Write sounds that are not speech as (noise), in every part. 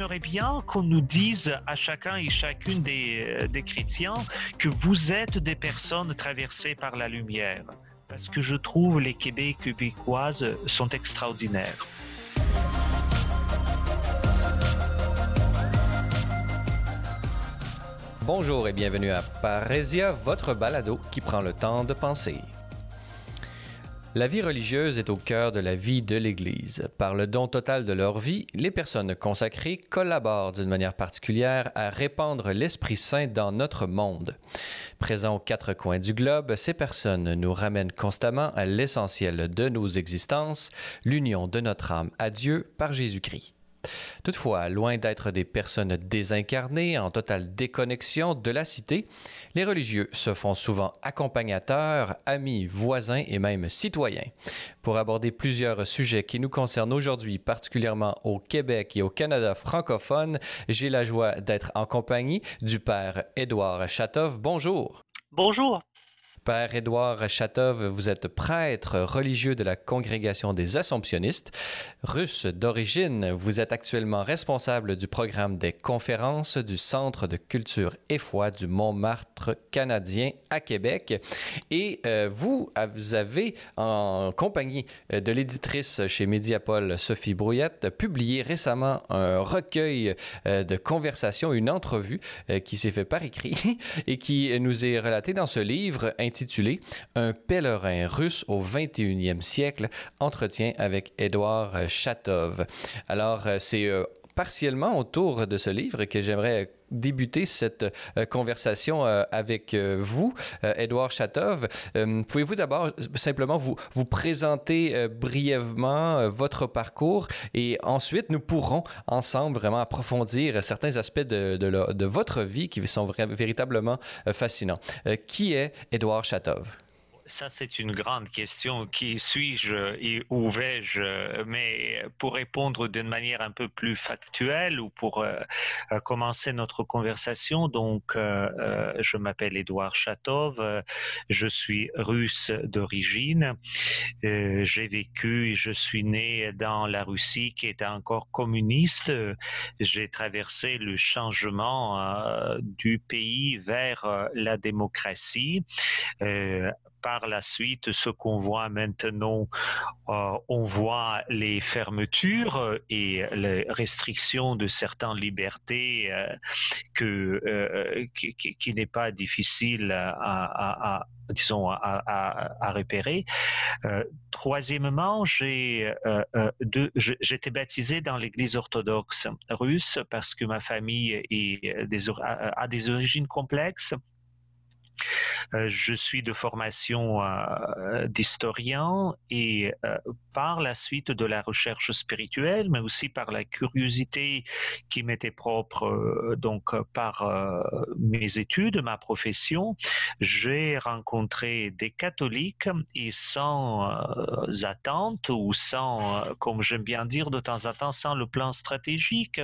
j'aimerais bien qu'on nous dise à chacun et chacune des, euh, des chrétiens que vous êtes des personnes traversées par la lumière. Parce que je trouve les Québécois québécoises sont extraordinaires. Bonjour et bienvenue à Parésia, votre balado qui prend le temps de penser. La vie religieuse est au cœur de la vie de l'Église. Par le don total de leur vie, les personnes consacrées collaborent d'une manière particulière à répandre l'Esprit Saint dans notre monde. Présents aux quatre coins du globe, ces personnes nous ramènent constamment à l'essentiel de nos existences, l'union de notre âme à Dieu par Jésus-Christ. Toutefois, loin d'être des personnes désincarnées en totale déconnexion de la cité, les religieux se font souvent accompagnateurs, amis, voisins et même citoyens. Pour aborder plusieurs sujets qui nous concernent aujourd'hui, particulièrement au Québec et au Canada francophone, j'ai la joie d'être en compagnie du père Édouard Chatov. Bonjour. Bonjour. Père Édouard Chatov, vous êtes prêtre religieux de la congrégation des Assomptionnistes. Russe d'origine, vous êtes actuellement responsable du programme des conférences du Centre de culture et foi du Montmartre canadien à Québec. Et euh, vous, avez, en compagnie de l'éditrice chez Mediapol, Sophie Brouillette, publié récemment un recueil euh, de conversations, une entrevue euh, qui s'est fait par écrit (laughs) et qui nous est relatée dans ce livre intitulé Un pèlerin russe au 21e siècle, entretien avec Édouard Chatov. Alors, euh, c'est euh, partiellement autour de ce livre que j'aimerais débuter cette euh, conversation avec vous, Édouard Chatov. Pouvez-vous d'abord simplement vous, vous présenter brièvement votre parcours et ensuite nous pourrons ensemble vraiment approfondir certains aspects de, de, votre vie qui sont véritablement fascinants. qui est Édouard Chatov? Ça, c'est une grande question. Qui suis-je et où vais-je? Mais pour répondre d'une manière un peu plus factuelle ou pour euh, euh, commencer notre conversation, donc, euh, je m'appelle Édouard Chatov, je suis russe d'origine. J'ai vécu et je suis né dans la Russie qui était encore communiste. J'ai traversé le changement du pays vers la démocratie par la suite, ce qu'on voit maintenant, euh, on voit les fermetures et les restrictions de certaines libertés euh, euh, qui, n'est pas difficile à, disons, à, repérer. troisièmement, j'ai, j'étais baptisé dans l'Église orthodoxe russe parce que ma famille a des origines complexes. Euh, je suis de formation euh, d'historien et euh, par la suite de la recherche spirituelle, mais aussi par la curiosité qui m'était propre donc par mes études, ma profession, j'ai rencontré des catholiques et sans attente ou sans, comme j'aime bien dire de temps en temps, sans le plan stratégique,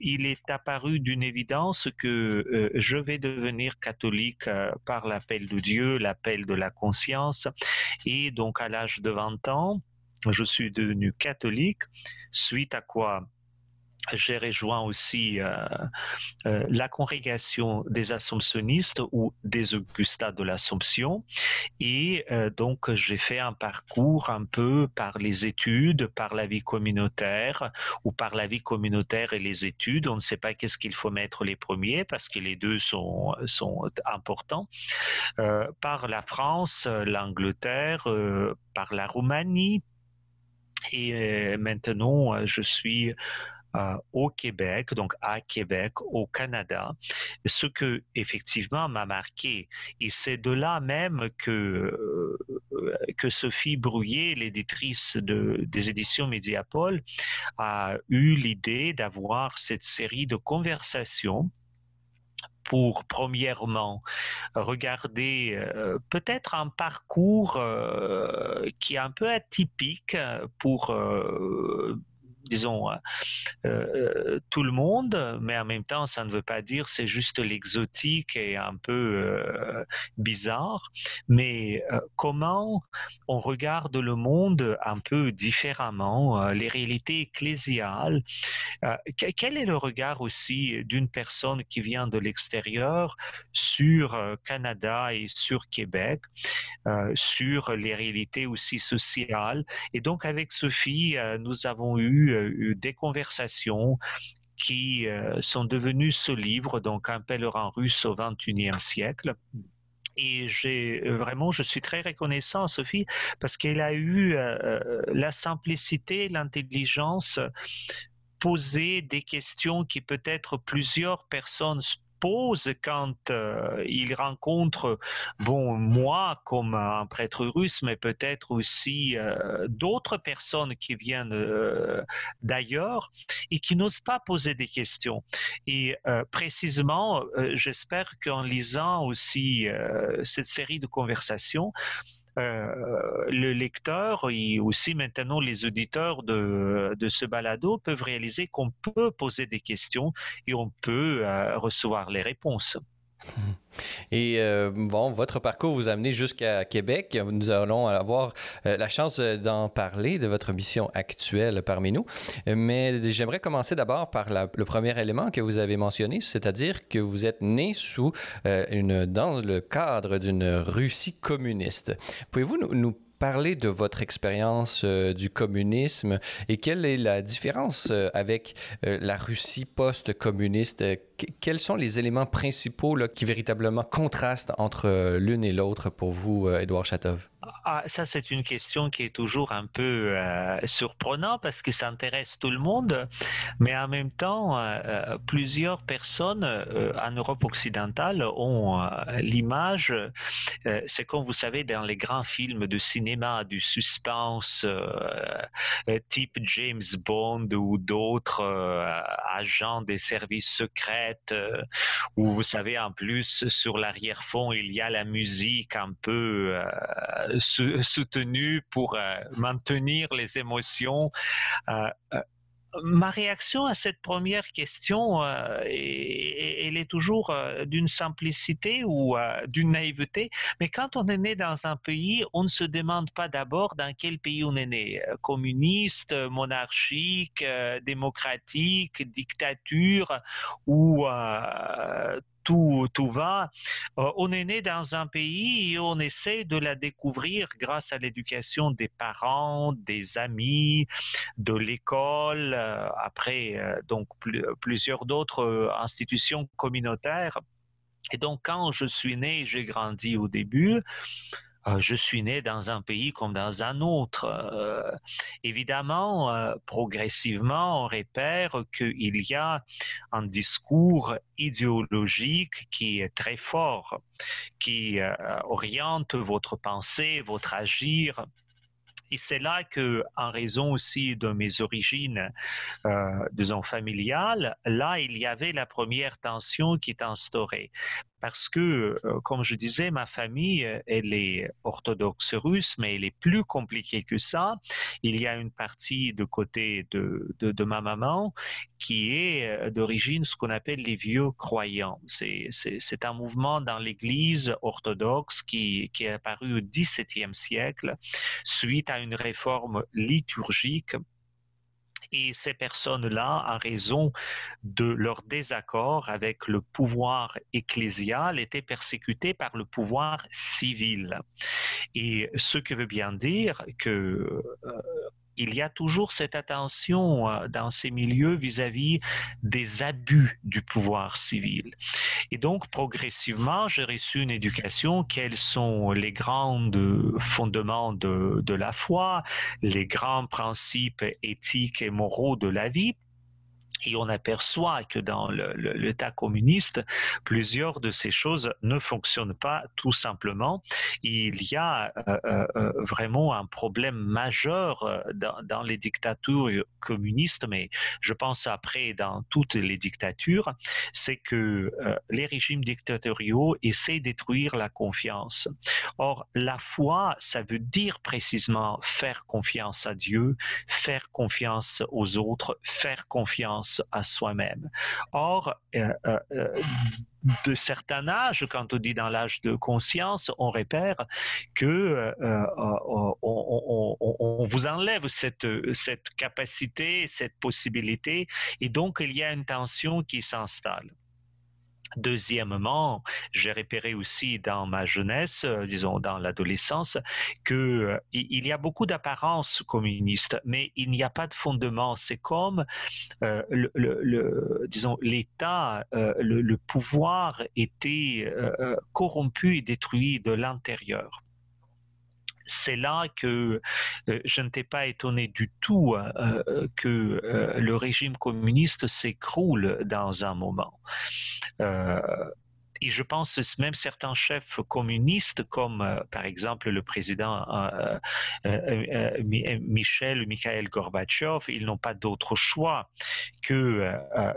il est apparu d'une évidence que je vais devenir catholique par l'appel de Dieu, l'appel de la conscience. Et donc à l'âge de 20 ans, je suis devenu catholique, suite à quoi j'ai rejoint aussi euh, euh, la congrégation des Assomptionnistes ou des Augustas de l'Assomption. Et euh, donc, j'ai fait un parcours un peu par les études, par la vie communautaire ou par la vie communautaire et les études. On ne sait pas qu'est-ce qu'il faut mettre les premiers parce que les deux sont, sont importants. par la France, l'Angleterre, par la Roumanie. Et maintenant, je suis au Québec, donc à Québec, au Canada, ce que effectivement m'a marqué. Et c'est de là même que euh, que Sophie Brouillet, l'éditrice de, des éditions Mediapol, a eu l'idée d'avoir cette série de conversations pour premièrement regarder euh, peut-être un parcours qui est un peu atypique pour disons, tout le monde, mais en même temps, ça ne veut pas dire c'est juste l'exotique et un peu bizarre. Mais comment on regarde le monde un peu différemment, les réalités ecclésiales. quel est le regard aussi d'une personne qui vient de l'extérieur sur Canada et sur Québec, sur les réalités aussi sociales? Et donc avec Sophie, nous avons eu, des conversations qui sont devenues ce livre, donc un pèlerin russe au XXIe siècle. Et j'ai vraiment, je suis très reconnaissant, Sophie, parce qu'elle a eu la simplicité, l'intelligence poser des questions qui peut-être plusieurs personnes pose quand euh, il rencontre, bon, moi comme un prêtre russe, mais peut-être aussi euh, d'autres personnes qui viennent euh, d'ailleurs et qui n'osent pas poser des questions. Et précisément, j'espère qu'en lisant aussi cette série de conversations, le lecteur et aussi maintenant les auditeurs de, de ce balado peuvent réaliser qu'on peut poser des questions et on peut euh, recevoir les réponses. Et euh, bon, votre parcours vous a amené jusqu'à Québec. Nous allons avoir euh, la chance d'en parler de votre mission actuelle parmi nous. Mais j'aimerais commencer d'abord par le premier élément que vous avez mentionné, c'est-à-dire que vous êtes né sous euh, une, dans le cadre d'une Russie communiste. Pouvez-vous nous, nous parler de votre expérience euh, du communisme et quelle est la différence euh, avec euh, la Russie post-communiste? quels sont les éléments principaux qui véritablement contrastent entre l'une et l'autre pour vous, Édouard Chatov? Ah, ça, c'est une question qui est toujours un peu euh, surprenante parce que ça intéresse tout le monde, mais en même temps, euh, euh, plusieurs personnes en Europe occidentale ont l'image, c'est comme vous savez dans les grands films de cinéma, du suspense type James Bond ou d'autres agents des services secrets, où vous savez en plus sur l'arrière-fond il y a la musique un peu soutenu pour euh, maintenir les émotions. Euh, euh, ma réaction à cette première question, elle est toujours d'une simplicité ou d'une naïveté. Mais quand on est né dans un pays, on ne se demande pas d'abord dans quel pays on est né. Communiste, monarchique, démocratique, dictature ou tout, tout va. Euh, on est né dans un pays et on essaie de la découvrir grâce à l'éducation des parents, des amis, de l'école, euh, après euh, donc plusieurs d'autres institutions communautaires. Et donc quand je suis né, j'ai grandi au début. Euh, je suis né dans un pays comme dans un autre. Euh, évidemment, euh, progressivement, on repère qu'il y a un discours idéologique qui est très fort, qui oriente votre pensée, votre agir et c'est là que, en raison aussi de mes origines, euh, disons, familiales, là, il y avait la première tension qui est instaurée. Parce que, euh, comme je disais, ma famille, elle est orthodoxe russe, mais elle est plus compliquée que ça. Il y a une partie de côté de, de, de ma maman qui est euh, d'origine ce qu'on appelle les vieux croyants. C'est un mouvement dans l'Église orthodoxe qui, qui est apparu au XVIIe siècle suite à une réforme liturgique et ces personnes-là, en raison de leur désaccord avec le pouvoir ecclésial, étaient persécutées par le pouvoir civil. Et ce que veut bien dire que euh, il y a toujours cette attention euh, dans ces milieux vis-à-vis des abus du pouvoir civil. Et donc, progressivement, j'ai reçu une éducation, quels sont les grands fondements de, de la foi, les grands principes éthiques et moraux de la vie Et on aperçoit que dans l'État communiste, plusieurs de ces choses ne fonctionnent pas tout simplement. Il y a euh, euh, euh, vraiment un problème majeur dans, les dictatures communistes, mais je pense après dans toutes les dictatures, c'est que les régimes dictatoriaux essaient de détruire la confiance. Or, la foi, ça veut dire précisément faire confiance à Dieu, faire confiance aux autres, faire confiance à soi-même. Or, euh, euh, euh, de certains âges, quand on dit dans l'âge de conscience, on repère que on, vous enlève cette, cette capacité, cette possibilité, et donc il y a une tension qui s'installe. Deuxièmement, j'ai repéré aussi dans ma jeunesse, euh, disons dans l'adolescence, qu'il euh, y a beaucoup d'apparences communistes, mais il n'y a pas de fondement. C'est comme, euh, disons, l'État, le, pouvoir était corrompu et détruit de l'intérieur c'est là que euh, je n'étais pas étonné du tout euh, euh, que le régime communiste s'écroule dans un moment et je pense même certains chefs communistes, comme euh, par exemple le président euh, euh, Michel ou Mikhail Gorbatchev, ils n'ont pas d'autre choix que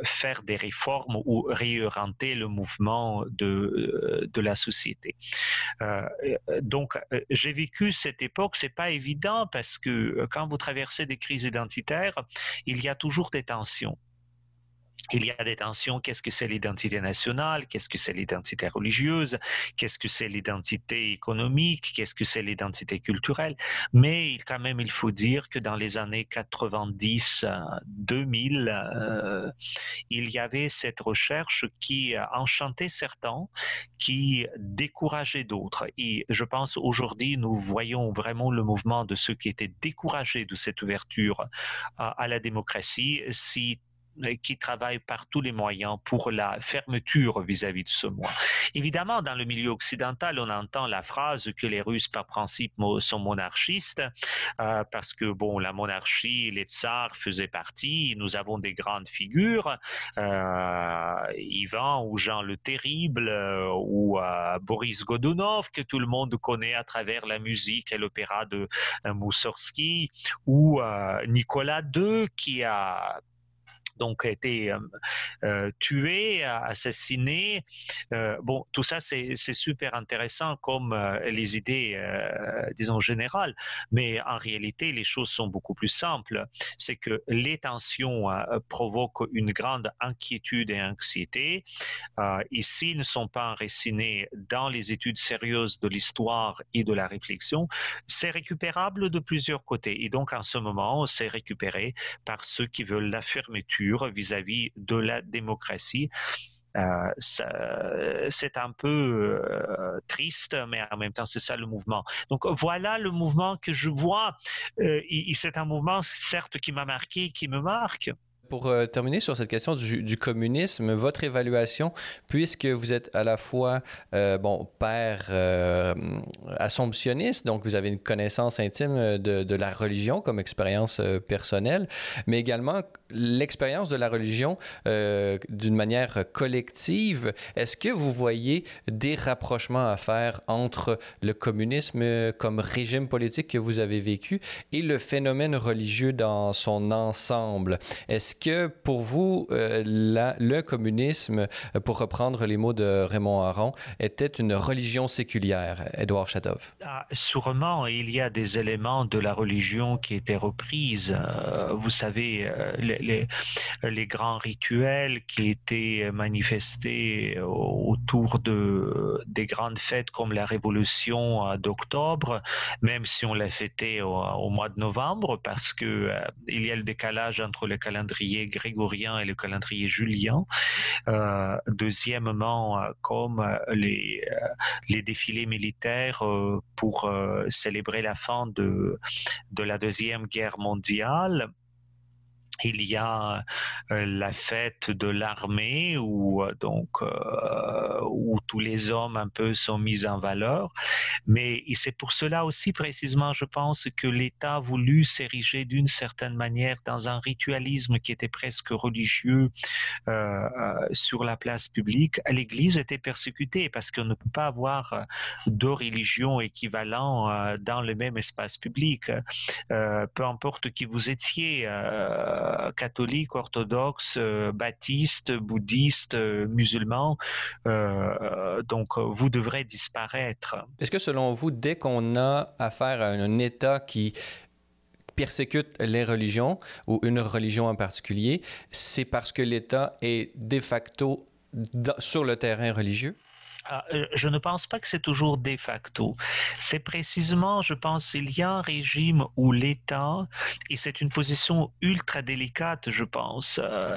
faire des réformes ou réorienter le mouvement de, de la société. donc, j'ai vécu cette époque, c'est pas évident parce que quand vous traversez des crises identitaires, il y a toujours des tensions il y a des tensions. Qu'est-ce que c'est l'identité nationale Qu'est-ce que c'est l'identité religieuse Qu'est-ce que c'est l'identité économique Qu'est-ce que c'est l'identité culturelle Mais quand même, il faut dire que dans les années 90, 2000, euh, il y avait cette recherche qui enchantait certains, qui décourageait d'autres. Et je pense aujourd'hui, nous voyons vraiment le mouvement de ceux qui étaient découragés de cette ouverture à, à la démocratie. Si qui travaille par tous les moyens pour la fermeture vis-à-vis de ce mois. Évidemment, dans le milieu occidental, on entend la phrase que les Russes, par principe, sont monarchistes, euh, parce que bon, la monarchie, les tsars faisaient partie. Nous avons des grandes figures, euh, Ivan ou Jean le Terrible euh, ou Boris Godunov, que tout le monde connaît à travers la musique et l'opéra de Moussorski, ou Nicolas II, qui a donc a été tué, assassiné. Bon, tout ça, c'est super intéressant comme les idées, disons, générales. Mais en réalité, les choses sont beaucoup plus simples. C'est que les tensions provoquent une grande inquiétude et anxiété. et s'ils ne sont pas enracinés dans les études sérieuses de l'histoire et de la réflexion, c'est récupérable de plusieurs côtés. Et donc, en ce moment, c'est récupéré par ceux qui veulent la fermeture vis-à-vis de la démocratie. Euh, c'est un peu euh, triste, mais en même temps, c'est ça le mouvement. Donc voilà le mouvement que je vois. Euh, c'est un mouvement, certes, qui m'a marqué, qui me marque. Pour euh, terminer sur cette question du, communisme, votre évaluation, puisque vous êtes à la fois euh, bon père euh, assomptionniste, donc vous avez une connaissance intime de, de la religion comme expérience personnelle, mais également l'expérience de la religion d'une manière collective. Est-ce que vous voyez des rapprochements à faire entre le communisme comme régime politique que vous avez vécu et le phénomène religieux dans son ensemble? Que pour vous, euh, le communisme, euh, pour reprendre les mots de Raymond Aron, était une religion séculière, Edouard Chatov? Ah, sûrement, il y a des éléments de la religion qui étaient reprises. Euh, vous savez, les, grands rituels qui étaient manifestés autour de, des grandes fêtes comme la Révolution d'octobre, même si on l'a fêté au, mois de novembre, parce que il y a le décalage entre le calendrier grégorien et le calendrier julien. Euh, deuxièmement, euh, comme euh, les, défilés militaires pour célébrer la fin de la Deuxième Guerre mondiale. Il y a euh, la fête de l'armée où euh, donc euh, où tous les hommes un peu sont mis en valeur. Mais c'est pour cela aussi précisément je pense que l'État a voulu s'ériger d'une certaine manière dans un ritualisme qui était presque religieux sur la place publique. l'Église était persécutée parce qu'on ne peut pas avoir deux religions équivalentes dans le même espace public. Peu importe qui vous étiez euh, catholiques, orthodoxes, euh, baptistes, bouddhistes, euh, musulmans. donc, vous devrez disparaître. Est-ce que selon vous, dès qu'on a affaire à un État qui persécute les religions ou une religion en particulier, c'est parce que l'État est de facto sur le terrain religieux? Ah, euh, je ne pense pas que c'est toujours de facto. C'est précisément, je pense, il y a un régime où l'État, et c'est une position ultra délicate, je pense, euh,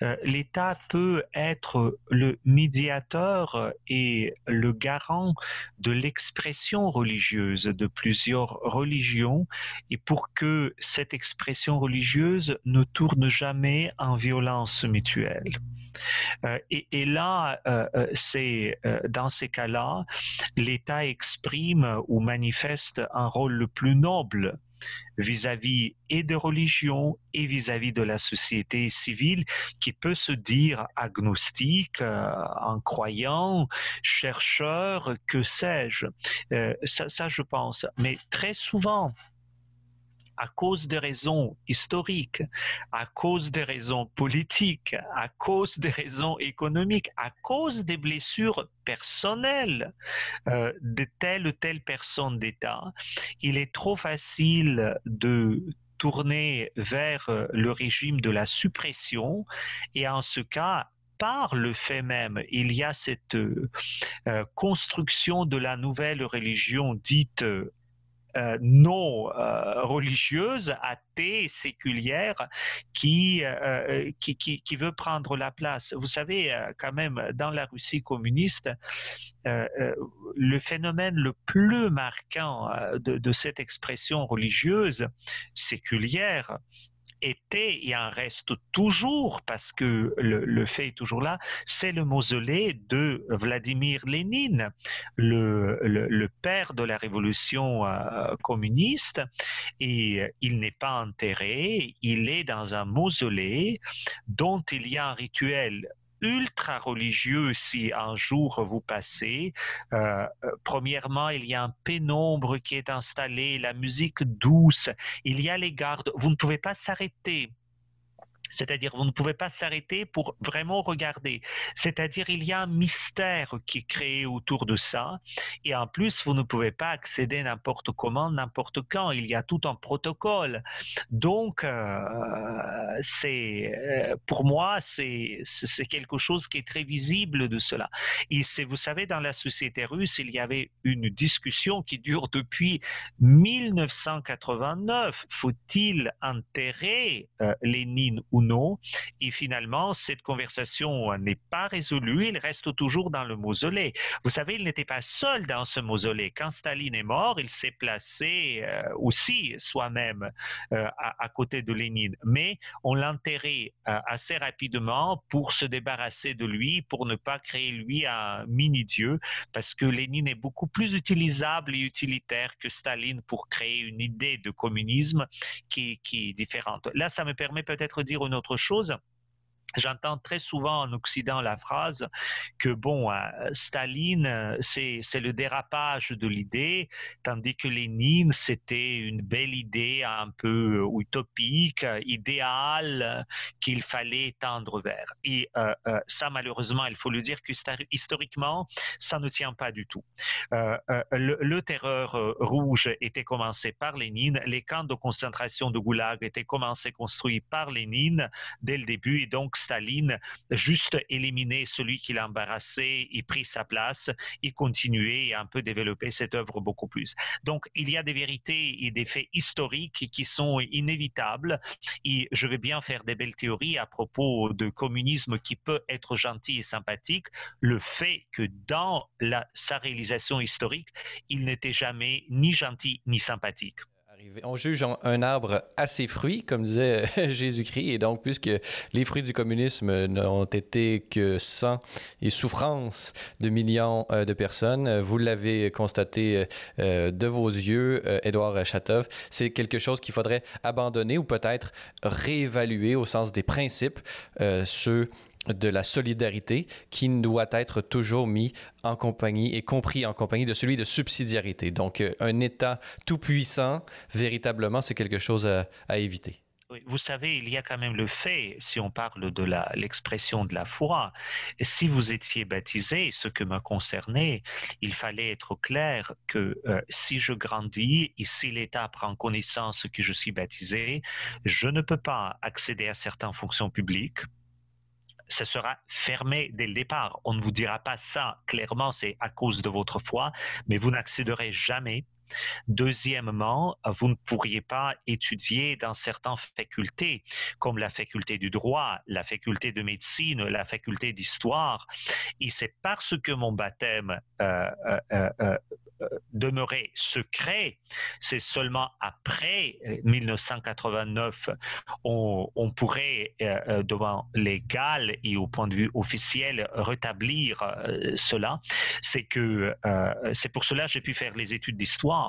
euh, l'État peut être le médiateur et le garant de l'expression religieuse de plusieurs religions, et pour que cette expression religieuse ne tourne jamais en violence mutuelle. Et, là, c'est dans ces cas-là, l'État exprime ou manifeste un rôle le plus noble vis-à-vis et de religion et vis-à-vis de la société civile qui peut se dire agnostique, incroyant, chercheur, que sais-je. ça, ça, je pense. Mais très souvent, à cause des raisons historiques, à cause des raisons politiques, à cause des raisons économiques, à cause des blessures personnelles euh, de telle ou telle personne d'État, il est trop facile de tourner vers euh, le régime de la suppression et en ce cas par le fait même, il y a cette euh, construction de la nouvelle religion dite euh, non euh, religieuse, athée, séculière, qui, euh, qui, qui, veut prendre la place. Vous savez, quand même, dans la Russie communiste, le phénomène le plus marquant de cette expression religieuse séculière, était et en reste toujours, parce que le, fait est toujours là, c'est le mausolée de Vladimir Lénine, le, père de la révolution euh, communiste. Et il n'est pas enterré, il est dans un mausolée dont il y a un rituel ultra religieux si un jour vous passez. Euh, euh, premièrement, il y a un pénombre qui est installé, la musique douce, il y a les gardes. Vous ne pouvez pas s'arrêter. C'est-à-dire, vous ne pouvez pas s'arrêter pour vraiment regarder. C'est-à-dire, il y a un mystère qui est créé autour de ça. Et en plus, vous ne pouvez pas accéder n'importe comment, n'importe quand. Il y a tout un protocole. Donc, euh, c'est, euh, pour moi, c'est, quelque chose qui est très visible de cela. Et vous savez, dans la société russe, il y avait une discussion qui dure depuis 1989. Faut-il enterrer euh, Lénine ou non. Et finalement, cette conversation n'est pas résolue. Il reste toujours dans le mausolée. Vous savez, il n'était pas seul dans ce mausolée. Quand Staline est mort, il s'est placé euh, aussi soi-même euh, à, côté de Lénine. Mais on l'a enterré euh, assez rapidement pour se débarrasser de lui, pour ne pas créer lui un mini-dieu, parce que Lénine est beaucoup plus utilisable et utilitaire que Staline pour créer une idée de communisme qui, qui est différente. Là, ça me permet peut-être de dire autre chose. J'entends très souvent en Occident la phrase que, bon, euh, Staline, euh, c'est le dérapage de l'idée, tandis que Lénine, c'était une belle idée un peu utopique, idéale, qu'il fallait tendre vers. Et euh, ça, malheureusement, il faut le dire que historiquement, ça ne tient pas du tout. le, terreur rouge était commencé par Lénine, les camps de concentration de Goulag étaient commencés, construits par Lénine dès le début, et donc Staline juste éliminer celui qui l'a embarrassé, il pris sa place, et continuer et un peu développer cette œuvre beaucoup plus. Donc, il y a des vérités et des faits historiques qui sont inévitables et je vais bien faire des belles théories à propos de communisme qui peut être gentil et sympathique. Le fait que dans sa réalisation historique, il n'était jamais ni gentil ni sympathique. On juge un arbre à ses fruits, comme disait (laughs) Jésus-Christ, et donc puisque les fruits du communisme n'ont été que sang et souffrance de millions euh, de personnes, vous l'avez constaté euh, de vos yeux, Édouard Chatov, c'est quelque chose qu'il faudrait abandonner ou peut-être réévaluer au sens des principes, ceux de la solidarité qui doit être toujours mis en compagnie et compris en compagnie de celui de subsidiarité. Donc, euh, un État tout puissant, véritablement, c'est quelque chose à, éviter. Vous savez, il y a quand même le fait, si on parle de l'expression de la foi, si vous étiez baptisé, ce que me concernait, il fallait être clair que euh, si je grandis et si l'État prend connaissance que je suis baptisé, je ne peux pas accéder à certaines fonctions publiques ce sera fermé dès le départ. On ne vous dira pas ça clairement, c'est à cause de votre foi, mais vous n'accéderez jamais Deuxièmement, vous ne pourriez pas étudier dans certaines facultés, comme la faculté du droit, la faculté de médecine, la faculté d'histoire. Et c'est parce que mon baptême euh, euh, euh, demeurait secret, c'est seulement après 1989 on, pourrait, devant légal et au point de vue officiel, rétablir cela. C'est que c'est pour cela que j'ai pu faire les études d'histoire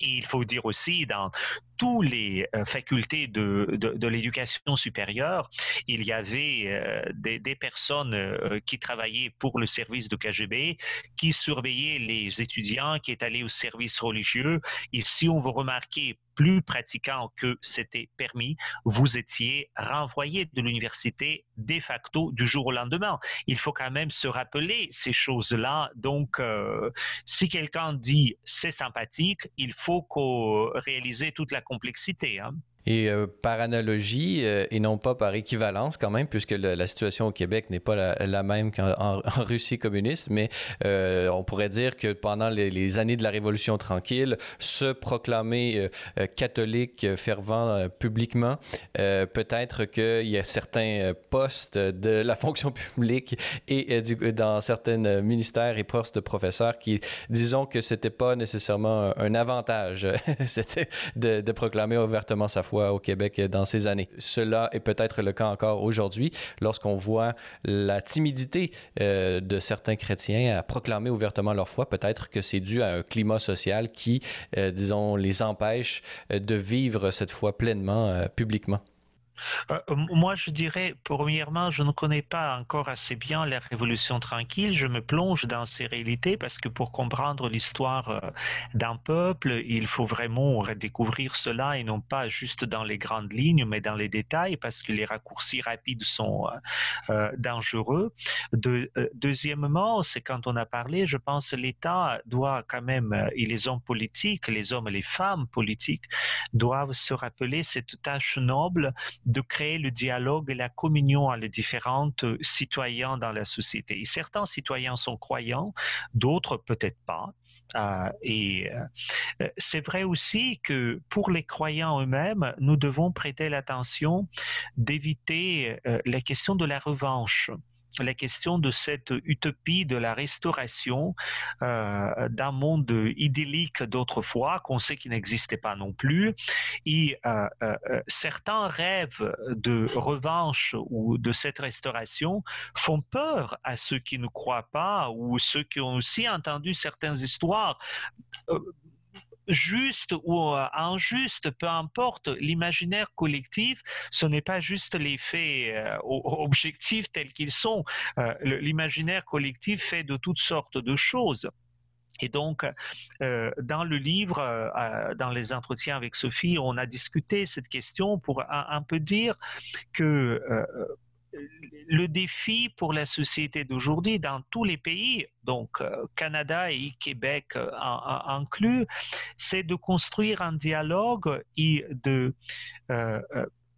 il faut dire aussi, dans toutes les euh, facultés de, l'éducation supérieure, il y avait euh, des, personnes euh, qui travaillaient pour le service de KGB, qui surveillaient les étudiants qui étaient allés au service religieux. Si on vous remarquait plus pratiquant que c'était permis, vous étiez renvoyé de l'université de facto du jour au lendemain. Il faut quand même se rappeler ces choses-là. Donc, euh, si quelqu'un dit c'est sympathique, il faut qu'on réalise toute la complexité. Hein. Et euh, par analogie, euh, et non pas par équivalence quand même, puisque la situation au Québec n'est pas la, même qu'en (laughs) Russie communiste, mais euh, on pourrait dire que pendant les, années de la Révolution tranquille, se proclamer catholique fervent publiquement, peut-être qu'il y a certains postes de la fonction publique et dans certains ministères et postes de professeurs qui, disons que c'était pas nécessairement un, avantage, (laughs) c'était de, de proclamer ouvertement sa foi au Québec dans ces années. Cela est peut-être le cas encore aujourd'hui lorsqu'on voit la timidité euh, de certains chrétiens à proclamer ouvertement leur foi. Peut-être que c'est dû à un climat social qui, euh, disons, les empêche euh, de vivre cette foi pleinement publiquement. Euh, moi, je dirais, premièrement, je ne connais pas encore assez bien la Révolution tranquille. Je me plonge dans ces réalités parce que pour comprendre l'histoire euh, d'un peuple, il faut vraiment redécouvrir cela et non pas juste dans les grandes lignes, mais dans les détails parce que les raccourcis rapides sont euh, dangereux. deuxièmement, c'est quand on a parlé, je pense, l'État doit quand même, et les hommes politiques, les hommes et les femmes politiques doivent se rappeler cette tâche noble de créer le dialogue et la communion avec les différents euh, citoyens dans la société. Certains citoyens sont croyants, d'autres peut-être pas. Euh, et euh, c'est vrai aussi que pour les croyants eux-mêmes, nous devons prêter l'attention d'éviter la question de la revanche la question de cette utopie de la restauration euh, d'un monde idyllique d'autrefois, qu'on sait qu'il n'existait pas non plus. Et euh, euh, certains rêves de revanche ou de cette restauration font peur à ceux qui ne croient pas ou ceux qui ont aussi entendu certaines histoires juste ou euh, injuste, peu importe, l'imaginaire collectif, ce n'est pas juste les faits euh, (laughs) objectifs tels qu'ils sont. Euh, l'imaginaire collectif fait de toutes sortes de choses. Et donc, dans le livre, dans les entretiens avec Sophie, on a discuté cette question pour un peu dire que le défi pour la société d'aujourd'hui dans tous les pays, donc euh, Canada et Québec euh, inclus, c'est de construire un dialogue et de euh,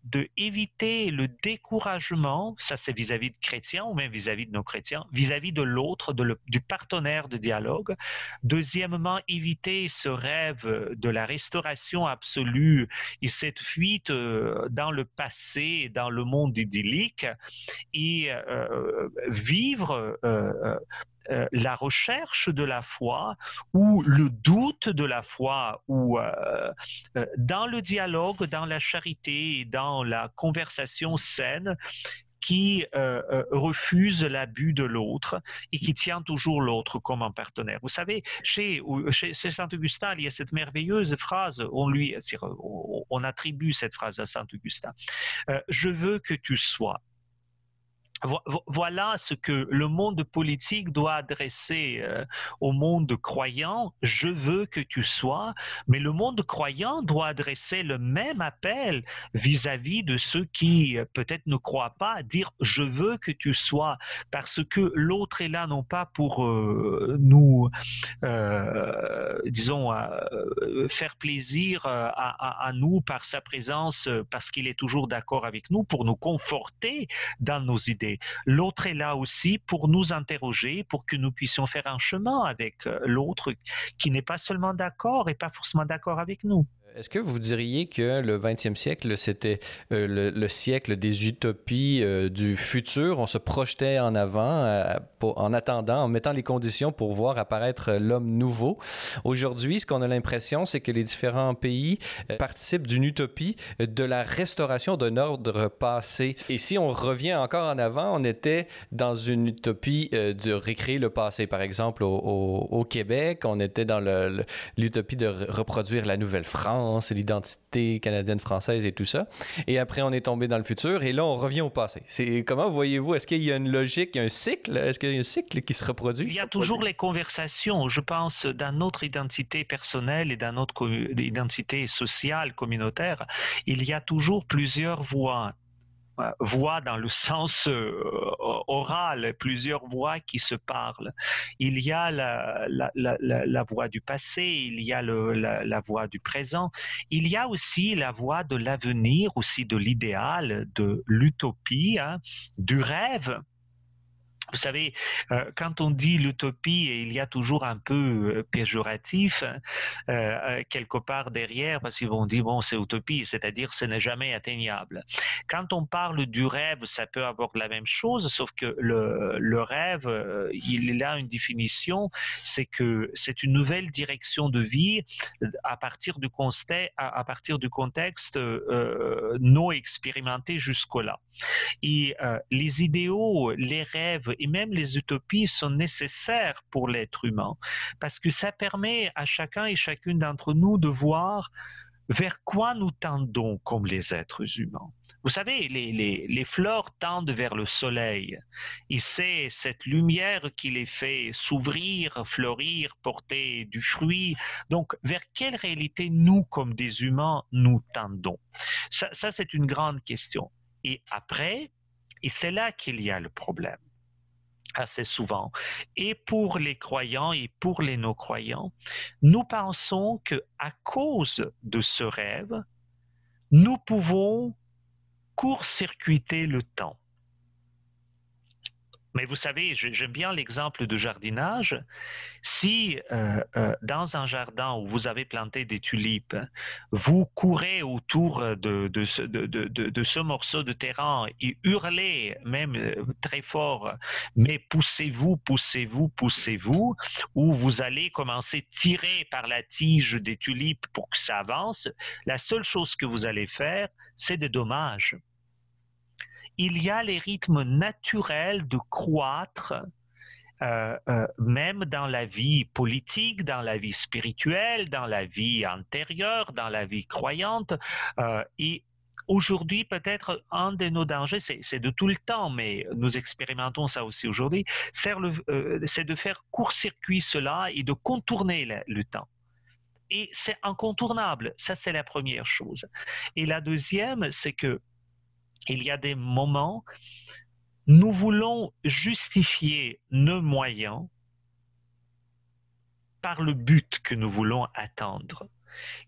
de éviter le découragement, ça c'est vis-à-vis de chrétiens ou même vis-à-vis de nos chrétiens, vis-à-vis de l'autre, du partenaire de dialogue. Deuxièmement, éviter ce rêve de la restauration absolue et cette fuite euh, dans le passé, dans le monde idyllique, et euh, vivre euh, euh, la recherche de la foi ou le doute de la foi ou euh, dans le dialogue, dans la charité, dans la conversation saine, qui refuse l'abus de l'autre et qui tient toujours l'autre comme un partenaire. Vous savez, chez, chez, Saint-Augustin, il y a cette merveilleuse phrase, on, lui, on attribue cette phrase à Saint-Augustin, je veux que tu sois voilà ce que le monde politique doit adresser euh, au monde croyant. Je veux que tu sois, mais le monde croyant doit adresser le même appel vis-à-vis de ceux qui euh, peut-être ne croient pas, dire je veux que tu sois, parce que l'autre est là non pas pour euh, nous, disons, faire plaisir à, à, nous par sa présence, parce qu'il est toujours d'accord avec nous, pour nous conforter dans nos idées L'autre est là aussi pour nous interroger, pour que nous puissions faire un chemin avec euh, l'autre qui n'est pas seulement d'accord et pas forcément d'accord avec nous. Est-ce que vous diriez que le 20e siècle, c'était euh, le, siècle des utopies euh, du futur? On se projetait en avant euh, en attendant, en mettant les conditions pour voir apparaître l'homme nouveau. Aujourd'hui, ce qu'on a l'impression, c'est que les différents pays participent d'une utopie de la restauration d'un ordre passé. Et si on revient encore en avant, on était dans une utopie de récréer le passé. Par exemple, au, au Québec, on était dans l'utopie de reproduire la Nouvelle-France c'est l'identité canadienne-française et tout ça. Et après, on est tombé dans le futur et là, on revient au passé. C'est comment voyez-vous? Est-ce qu'il y a une logique, un cycle? Est-ce qu'il y a un cycle qui se reproduit? Il y a toujours les conversations. Je pense dans notre identité personnelle et dans notre identité sociale communautaire, il y a toujours plusieurs voies voix dans le sens euh, oral, plusieurs voix qui se parlent. Il y a la, la, voix du passé, il y a la, voix du présent, il y a aussi la voix de l'avenir, aussi de l'idéal, de l'utopie, hein, du rêve. Vous savez, euh, quand on dit l'utopie, il y a toujours un peu euh, péjoratif euh, quelque part derrière, parce qu'ils vont dire, bon, c'est utopie, c'est-à-dire ce n'est jamais atteignable. Quand on parle du rêve, ça peut avoir la même chose, sauf que le, rêve, il a une définition, c'est que c'est une nouvelle direction de vie à partir du, contexte non expérimenté jusqu'au-là. Et les idéaux, les rêves et même les utopies sont nécessaires pour l'être humain parce que ça permet à chacun et chacune d'entre nous de voir vers quoi nous tendons comme les êtres humains. Vous savez, les, les, fleurs tendent vers le soleil. Et c'est cette lumière qui les fait s'ouvrir, fleurir, porter du fruit. Donc, vers quelle réalité nous, comme des humains, nous tendons? Ça c'est une grande question. Et après, et c'est là qu'il y a le problème assez souvent. Et pour les croyants et pour les non-croyants, nous pensons que à cause de ce rêve, nous pouvons court-circuiter le temps. Mais vous savez, j'aime bien l'exemple de jardinage. Si euh, euh, dans un jardin où vous avez planté des tulipes, vous courez autour de, de, ce, morceau de terrain et hurlez même euh, très fort, mais poussez-vous, poussez-vous, poussez-vous, ou vous allez commencer à tirer par la tige des tulipes pour que ça avance, la seule chose que vous allez faire, c'est des dommages il y a les rythmes naturels de croître, euh, euh, même dans la vie politique, dans la vie spirituelle, dans la vie antérieure, dans la vie croyante. Euh, et aujourd'hui, peut-être un de nos dangers, c'est de tout le temps, mais nous expérimentons ça aussi aujourd'hui, c'est de faire court-circuit cela et de contourner le temps et c'est incontournable. Ça, c'est la première chose. Et la deuxième, c'est que il y a des moments, nous voulons justifier nos moyens par le but que nous voulons atteindre.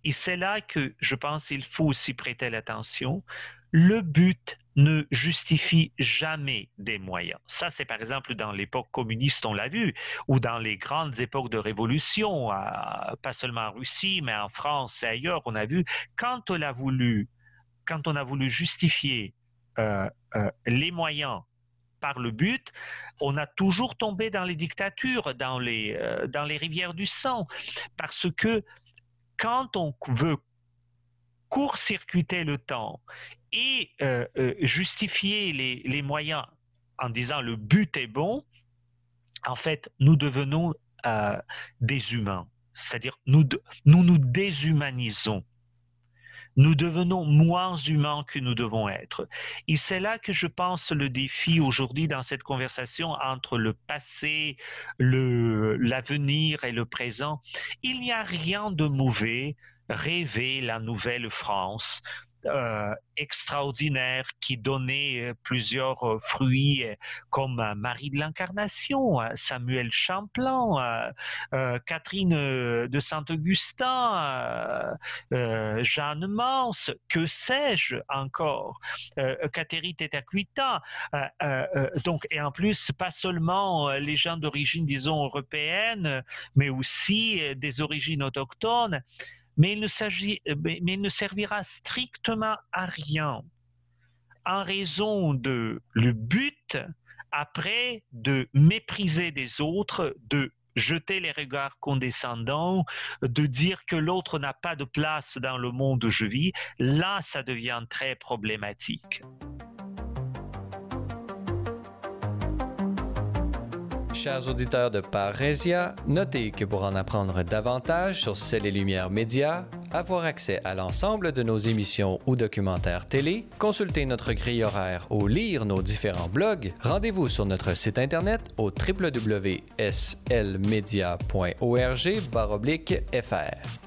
Et c'est là que je pense qu'il faut aussi prêter l'attention. Le but ne justifie jamais des moyens. Ça, c'est par exemple dans l'époque communiste, on l'a vu, ou dans les grandes époques de révolution, pas seulement en Russie, mais en France et ailleurs, on a vu, quand on a voulu, quand on a voulu justifier euh, euh, les moyens par le but, on a toujours tombé dans les dictatures, dans les, dans les rivières du sang, parce que quand on veut court-circuiter le temps et justifier les, les, moyens en disant le but est bon, en fait, nous devenons des humains. C'est-à-dire, nous, nous nous déshumanisons. Nous devenons moins humains que nous devons être. Et c'est là que je pense le défi aujourd'hui dans cette conversation entre le passé, l'avenir et le présent. Il n'y a rien de mauvais rêver la nouvelle France, euh, extraordinaire qui donnait euh, plusieurs euh, fruits comme Marie de l'Incarnation, Samuel Champlain, Catherine de Saint-Augustin, Jeanne Mance, que sais-je encore, Catherine Tetacuita. donc, et en plus, pas seulement les gens d'origine, disons, européenne, mais aussi des origines autochtones mais il ne, servira strictement à rien en raison de le but après de mépriser des autres, de jeter les regards condescendants, de dire que l'autre n'a pas de place dans le monde où je vis, là, ça devient très problématique. Chers auditeurs de Parésia, notez que pour en apprendre davantage sur Celles et Lumières Médias, avoir accès à l'ensemble de nos émissions ou documentaires télé, consulter notre grille horaire ou lire nos différents blogs, rendez-vous sur notre site internet au www.slmedia.org/fr.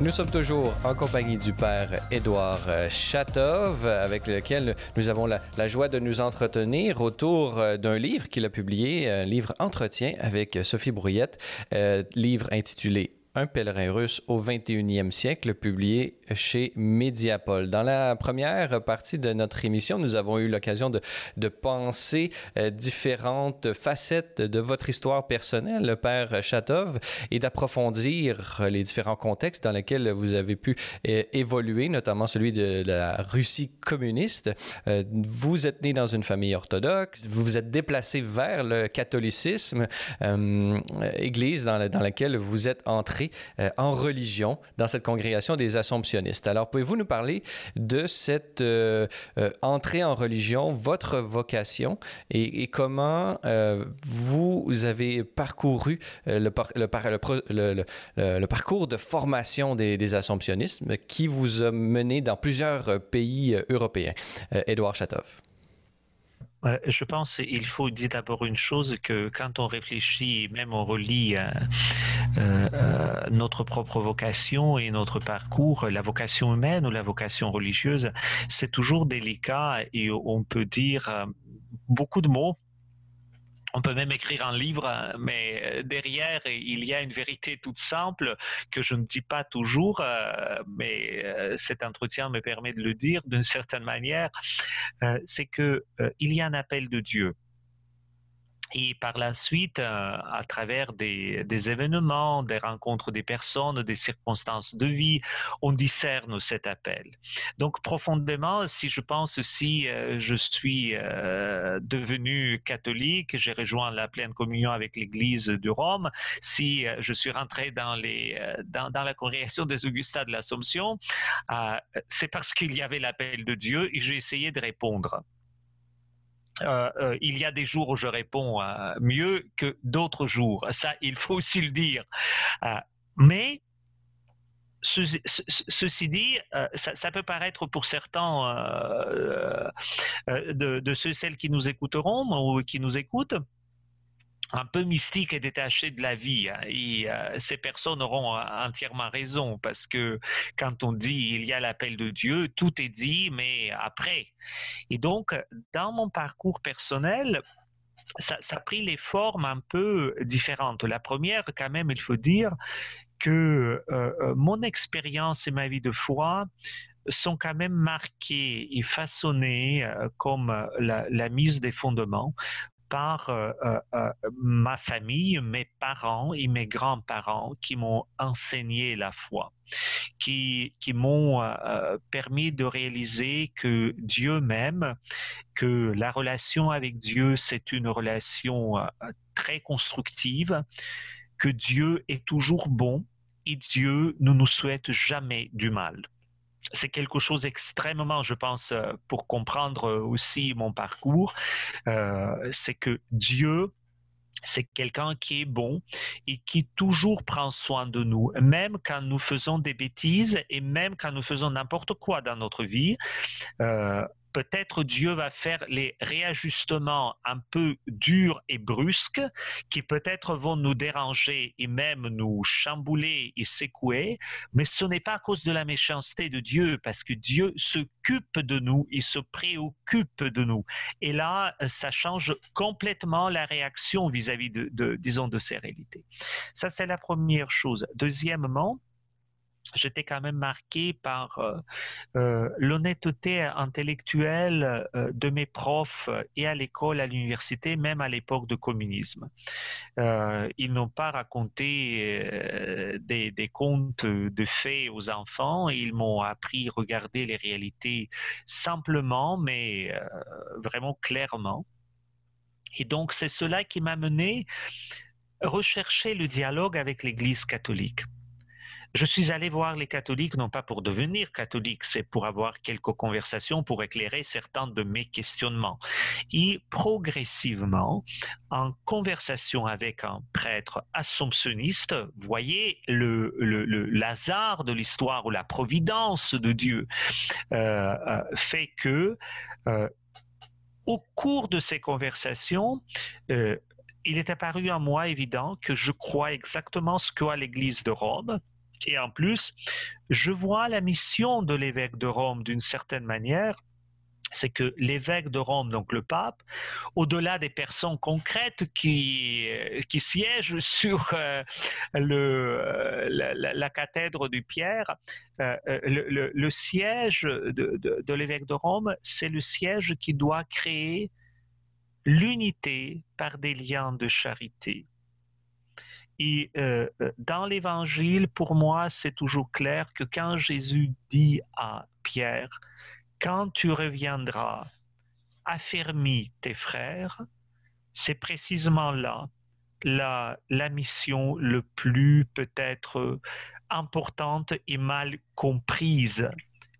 Nous sommes toujours en compagnie du père Édouard euh, Chatov, avec lequel nous avons la, joie de nous entretenir autour euh, d'un livre qu'il a publié, un livre entretien avec Sophie Brouillette, euh, livre intitulé un pèlerin russe au 21e siècle, publié chez Mediapol. Dans la première partie de notre émission, nous avons eu l'occasion de, penser euh, différentes facettes de votre histoire personnelle, le Père Chatov, et d'approfondir les différents contextes dans lesquels vous avez pu euh, évoluer, notamment celui de, la Russie communiste. Euh, vous êtes né dans une famille orthodoxe, vous vous êtes déplacé vers le catholicisme, église dans laquelle vous êtes entré en religion dans cette congrégation des Assomptions alors, pouvez-vous nous parler de cette euh, euh, entrée en religion, votre vocation et, comment euh, vous avez parcouru le, parcours de formation des, des, Assomptionnistes qui vous a mené dans plusieurs pays européens? Édouard Chatov je pense qu'il faut dire d'abord une chose que quand on réfléchit, même on relit euh, euh, notre propre vocation et notre parcours, la vocation humaine ou la vocation religieuse, c'est toujours délicat et on peut dire euh, beaucoup de mots on peut même écrire un livre, hein, mais euh, derrière, il y a une vérité toute simple que je ne dis pas toujours, euh, mais euh, cet entretien me permet de le dire d'une certaine manière, c'est que il y a un appel de Dieu. Et par la suite, euh, à travers des, événements, des rencontres des personnes, des circonstances de vie, on discerne cet appel. Donc profondément, si je pense si euh, je suis euh, devenu catholique, j'ai rejoint la pleine communion avec l'Église de Rome, si je suis rentré dans, dans la congrégation des Augustins de l'Assomption, c'est parce qu'il y avait l'appel de Dieu et j'ai essayé de répondre. Euh, euh, il y a des jours où je réponds euh, mieux que d'autres jours. Ça, il faut aussi le dire. mais ceci dit, ça, peut paraître pour certains de, ceux celles qui nous écouteront ou qui nous écoutent un peu mystique et détaché de la vie. Hein. Et euh, ces personnes auront entièrement raison parce que quand on dit il y a l'appel de Dieu, tout est dit, mais après. Et donc, dans mon parcours personnel, ça, a pris les formes un peu différentes. La première, quand même, il faut dire que euh, euh, mon expérience et ma vie de foi sont quand même marquées et façonnées comme la, mise des fondements par euh, euh, euh, ma famille, mes parents et mes grands-parents qui m'ont enseigné la foi, qui, qui m'ont permis de réaliser que Dieu m'aime, que la relation avec Dieu, c'est une relation très constructive, que Dieu est toujours bon et Dieu ne nous souhaite jamais du mal c'est quelque chose extrêmement, je pense, euh, pour comprendre euh, aussi mon parcours, euh, c'est que Dieu, c'est quelqu'un qui est bon et qui toujours prend soin de nous, même quand nous faisons des bêtises et même quand nous faisons n'importe quoi dans notre vie peut-être Dieu va faire les réajustements un peu durs et brusques qui peut-être vont nous déranger et même nous chambouler et secouer, mais ce n'est pas à cause de la méchanceté de Dieu, parce que Dieu s'occupe de nous, il se préoccupe de nous. Et là, ça change complètement la réaction vis-à-vis de, disons, de ces réalités. Ça, c'est la première chose. Deuxièmement, j'étais quand même marqué par euh, euh, l'honnêteté intellectuelle euh, de mes profs et à l'école, à l'université, même à l'époque de communisme. ils n'ont pas raconté des, contes de faits aux enfants, ils m'ont appris à regarder les réalités simplement, mais vraiment clairement. Et donc c'est cela qui m'a mené rechercher le dialogue avec l'Église catholique. Je suis allé voir les catholiques, non pas pour devenir catholique, c'est pour avoir quelques conversations, pour éclairer certains de mes questionnements. Et progressivement, en conversation avec un prêtre assomptionniste, voyez le, le, hasard de l'histoire ou la providence de Dieu euh, euh, fait que euh, au cours de ces conversations, il est apparu à moi évident que je crois exactement ce qu'a l'Église de Rome, et en plus, je vois la mission de l'évêque de Rome d'une certaine manière c'est que l'évêque de Rome, donc le pape, au-delà des personnes concrètes qui, euh, siègent (laughs) sur euh, euh, la, cathèdre du Pierre, le, siège de l'évêque de Rome, c'est le siège qui doit créer l'unité par des liens de charité. Et euh, euh, dans l'évangile, pour moi, c'est toujours clair que quand Jésus dit à Pierre, quand tu reviendras, affermis tes frères, c'est précisément là la, la mission le plus peut-être importante et mal comprise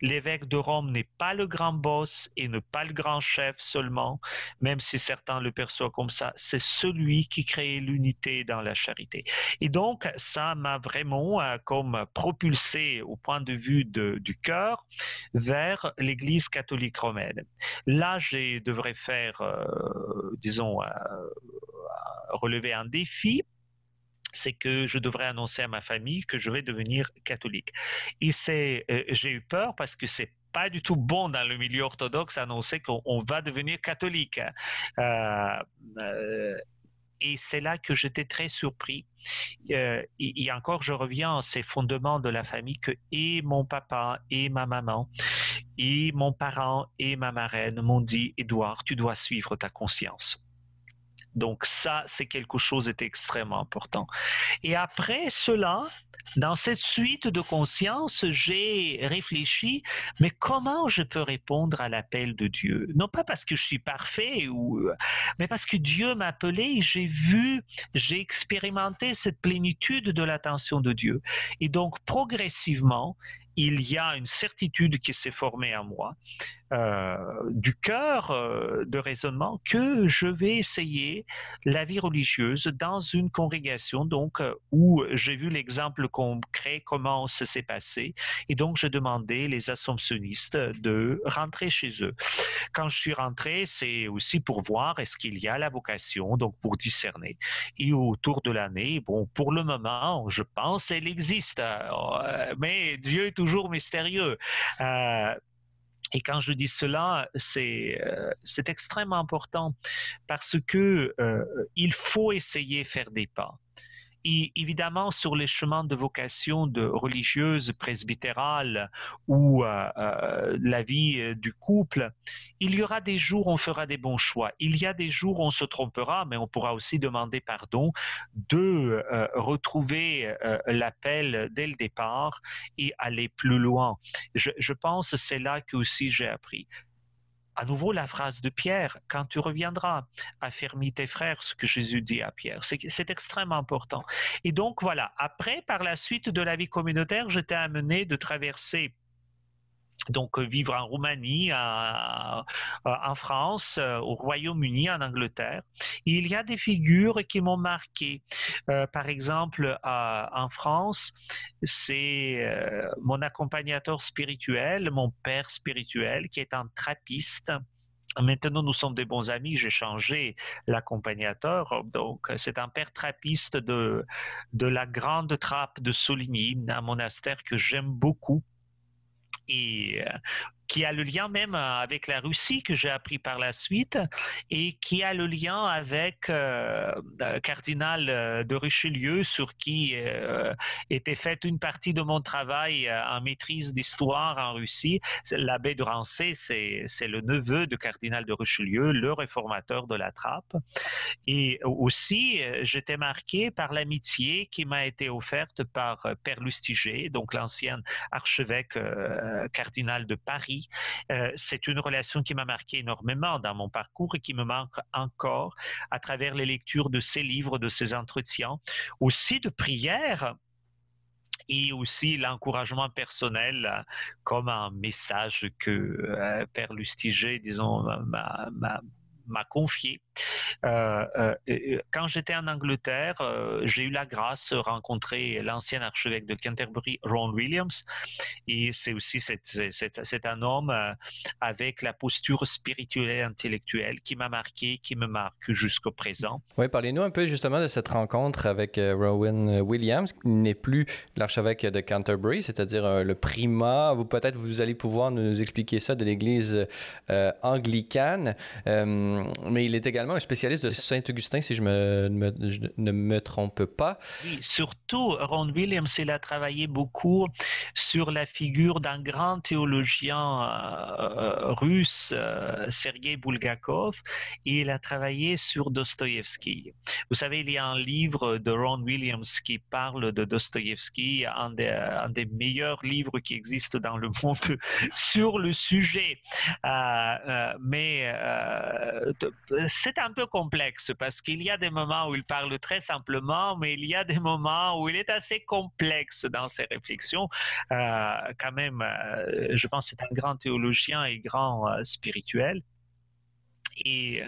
l'évêque de Rome n'est pas le grand boss et ne pas le grand chef seulement, même si certains le perçoivent comme ça, c'est celui qui crée l'unité dans la charité. Et donc, ça m'a vraiment euh, comme propulsé au point de vue du cœur vers l'Église catholique romaine. Là, je devrais faire, euh, disons, euh, relever un défi c'est que je devrais annoncer à ma famille que je vais devenir catholique. Et c'est, euh, j'ai eu peur parce que c'est pas du tout bon dans le milieu orthodoxe annoncer qu'on va devenir catholique. Hein. Euh, euh, et c'est là que j'étais très surpris. et, encore, je reviens à ces fondements de la famille que et mon papa et ma maman et mon parent et ma marraine m'ont dit, Édouard, tu dois suivre ta conscience. Donc ça, c'est quelque chose d'extrêmement important. Et après cela, dans cette suite de conscience, j'ai réfléchi, mais comment je peux répondre à l'appel de Dieu? Non pas parce que je suis parfait, ou, mais parce que Dieu m'a appelé, j'ai vu, j'ai expérimenté cette plénitude de l'attention de Dieu. Et donc, progressivement, il y a une certitude qui s'est formée en moi, euh, du cœur euh, de raisonnement, que je vais essayer la vie religieuse dans une congrégation, donc euh, où j'ai vu l'exemple concret, comment ça s'est passé, et donc j'ai demandé les assomptionnistes de rentrer chez eux. Quand je suis rentré, c'est aussi pour voir est-ce qu'il y a la vocation, donc pour discerner. Et autour de l'année, bon, pour le moment, je pense elle existe, mais Dieu est toujours toujours mystérieux. Euh, et quand je dis cela, c'est euh, extrêmement important parce que euh, il faut essayer de faire des pas évidemment, sur les chemins de vocation de religieuse, presbytérale ou euh, euh, la vie euh, du couple, il y aura des jours où on fera des bons choix. Il y a des jours où on se trompera, mais on pourra aussi demander pardon de retrouver l'appel dès le départ et aller plus loin. Je, je pense que c'est là que aussi j'ai appris à nouveau la phrase de Pierre, quand tu reviendras, affermis tes frères, ce que Jésus dit à Pierre. C'est extrêmement important. Et donc voilà, après, par la suite de la vie communautaire, j'étais amené de traverser donc euh, vivre en Roumanie, en France, euh, au Royaume-Uni, en Angleterre. il y a des figures qui m'ont marqué. Euh, par exemple, en France, c'est mon accompagnateur spirituel, mon père spirituel, qui est un trappiste. Maintenant, nous sommes des bons amis. J'ai changé l'accompagnateur. Donc, c'est un père trappiste de, de la Grande Trappe de Soligny, un monastère que j'aime beaucoup et euh, qui a le lien même euh, avec la Russie que j'ai appris par la suite et qui a le lien avec euh, le cardinal de Richelieu sur qui était faite une partie de mon travail en maîtrise d'histoire en Russie. L'abbé de Rancé, c'est le neveu de cardinal de Richelieu, le réformateur de la trappe. Et aussi, j'étais marqué par l'amitié qui m'a été offerte par Père Lustiger, donc l'ancien archevêque cardinal de Paris euh, c'est une relation qui m'a marqué énormément dans mon parcours et qui me manque encore à travers les lectures de ces livres, de ces entretiens, aussi de prières et aussi l'encouragement personnel euh, comme un message que euh, Père Lustiger, disons, m'a confié. Euh, euh, euh, quand j'étais en Angleterre, j'ai eu la grâce de rencontrer l'ancien archevêque de Canterbury, Ron Williams, et c'est aussi c'est un homme avec la posture spirituelle et intellectuelle qui m'a marqué, qui me marque jusqu'au présent. Oui, parlez-nous un peu justement de cette rencontre avec Rowan Williams, qui n'est plus l'archevêque de Canterbury, c'est-à-dire le primat. Vous peut-être vous allez pouvoir nous expliquer ça de l'Église anglicane. Euh, mais il est également un spécialiste de Saint-Augustin, si je, me, ne me trompe pas. Oui, surtout, Ron Williams, il a travaillé beaucoup sur la figure d'un grand théologien euh, russe, euh, Sergei Bulgakov, et il a travaillé sur Dostoïevski. Vous savez, il y a un livre de Ron Williams qui parle de Dostoïevski, un des, un des meilleurs livres qui existent dans le monde (laughs) sur le sujet. mais c'est un peu complexe parce qu'il y a des moments où il parle très simplement, mais il y a des moments où il est assez complexe dans ses réflexions. Euh, quand même, euh, je pense que c'est un grand théologien et grand euh, spirituel. Et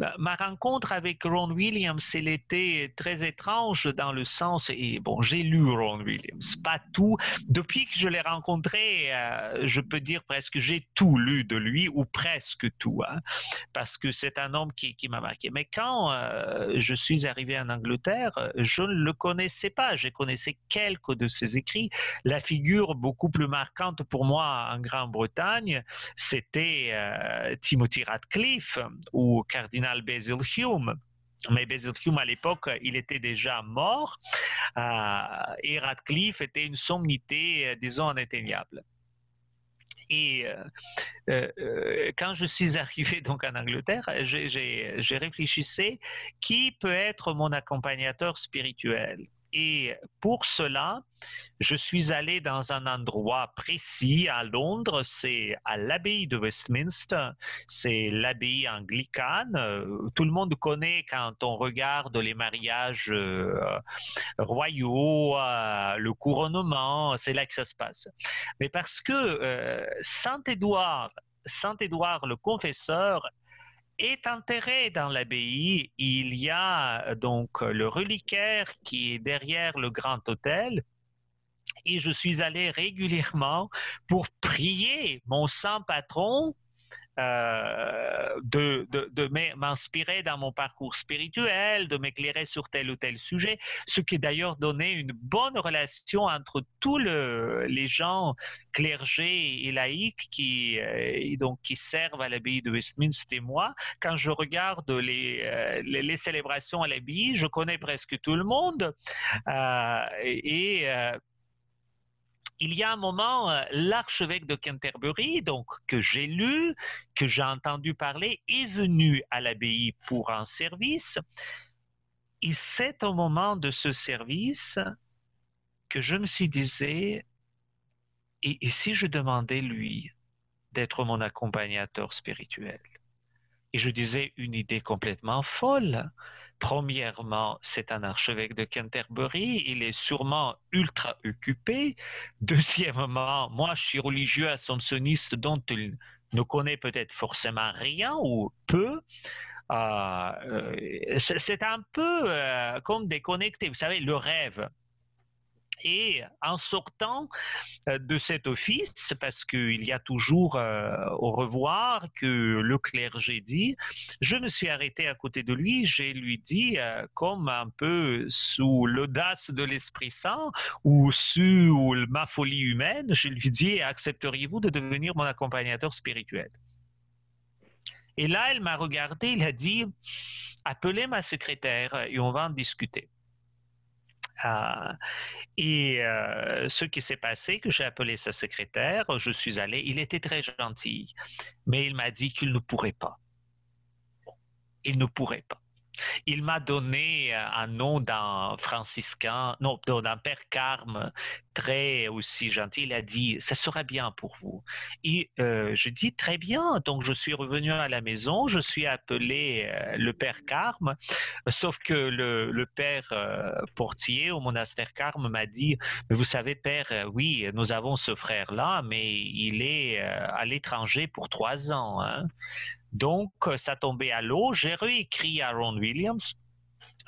euh, ma rencontre avec Ron Williams, elle était très étrange dans le sens, et bon, j'ai lu Ron Williams, pas tout. Depuis que je l'ai rencontré, euh, je peux dire presque j'ai tout lu de lui, ou presque tout, hein, parce que c'est un homme qui, m'a marqué. Mais quand euh, je suis arrivé en Angleterre, je ne le connaissais pas. Je connaissais quelques de ses écrits. La figure beaucoup plus marquante pour moi en Grande-Bretagne, c'était Timothy Radcliffe ou cardinal Basil Hume. Mais Basil Hume, à l'époque, il était déjà mort euh, et Radcliffe était une sommité, euh, disons, inatteignable. Et euh, quand je suis (laughs) arrivé donc en Angleterre, j'ai réfléchi qui peut être mon accompagnateur spirituel? Et pour cela, je suis allé dans un endroit précis à Londres, c'est à l'abbaye de Westminster, c'est l'abbaye anglicane. Tout le monde connaît quand on regarde les mariages euh, royaux, euh, le couronnement, c'est là que ça se passe. Mais parce que euh, Saint-Édouard, Saint-Édouard le confesseur est enterré dans l'abbaye. Il y a donc le reliquaire qui est derrière le grand hôtel. Et je suis allé régulièrement pour prier mon saint patron euh, de, m'inspirer dans mon parcours spirituel, de m'éclairer sur tel ou tel sujet, ce qui d'ailleurs donnait une bonne relation entre tous les gens clergés et laïcs qui, euh, donc, qui servent à l'abbaye de Westminster et moi. Quand je regarde les, euh, les, célébrations à l'abbaye, je connais presque tout le monde. et il y a un moment, euh, l'archevêque de Canterbury, donc que j'ai lu, que j'ai entendu parler, est venu à l'abbaye pour un service. Et c'est au moment de ce service que je me suis dit, et, et si je demandais lui d'être mon accompagnateur spirituel? Et je disais une idée complètement folle. Premièrement, c'est un archevêque de Canterbury, il est sûrement ultra occupé. Deuxièmement, moi, je suis religieux assomptionniste dont il ne connaît peut-être forcément rien ou peu. Euh, c'est un peu euh, comme déconnecté. Vous savez, le rêve. Et en sortant euh, de cet office, parce qu'il y a toujours euh, au revoir que le clergé dit, je me suis arrêté à côté de lui, j'ai lui dit, euh, comme un peu sous l'audace de l'Esprit Saint ou sous ma folie humaine, je lui dis, accepteriez-vous de devenir mon accompagnateur spirituel? Et là, elle m'a regardé, il a dit, appelez ma secrétaire et on va en discuter. Et ce qui s'est passé, que j'ai appelé sa secrétaire, je suis allé, il était très gentil, mais il m'a dit qu'il ne pourrait pas. Il ne pourrait pas. Il m'a donné euh, un nom d'un franciscain, non, d'un père Carme, très aussi gentil. Il a dit, ça sera bien pour vous. Et euh, je dis, très bien. Donc, je suis revenu à la maison, je suis appelé euh, le père Carme, sauf que le, père portier au monastère Carme m'a dit, mais vous savez, père, oui, nous avons ce frère-là, mais il est à l'étranger pour trois ans. Hein. Donc, euh, ça tombait à l'eau. J'ai réécrit à Ron Williams.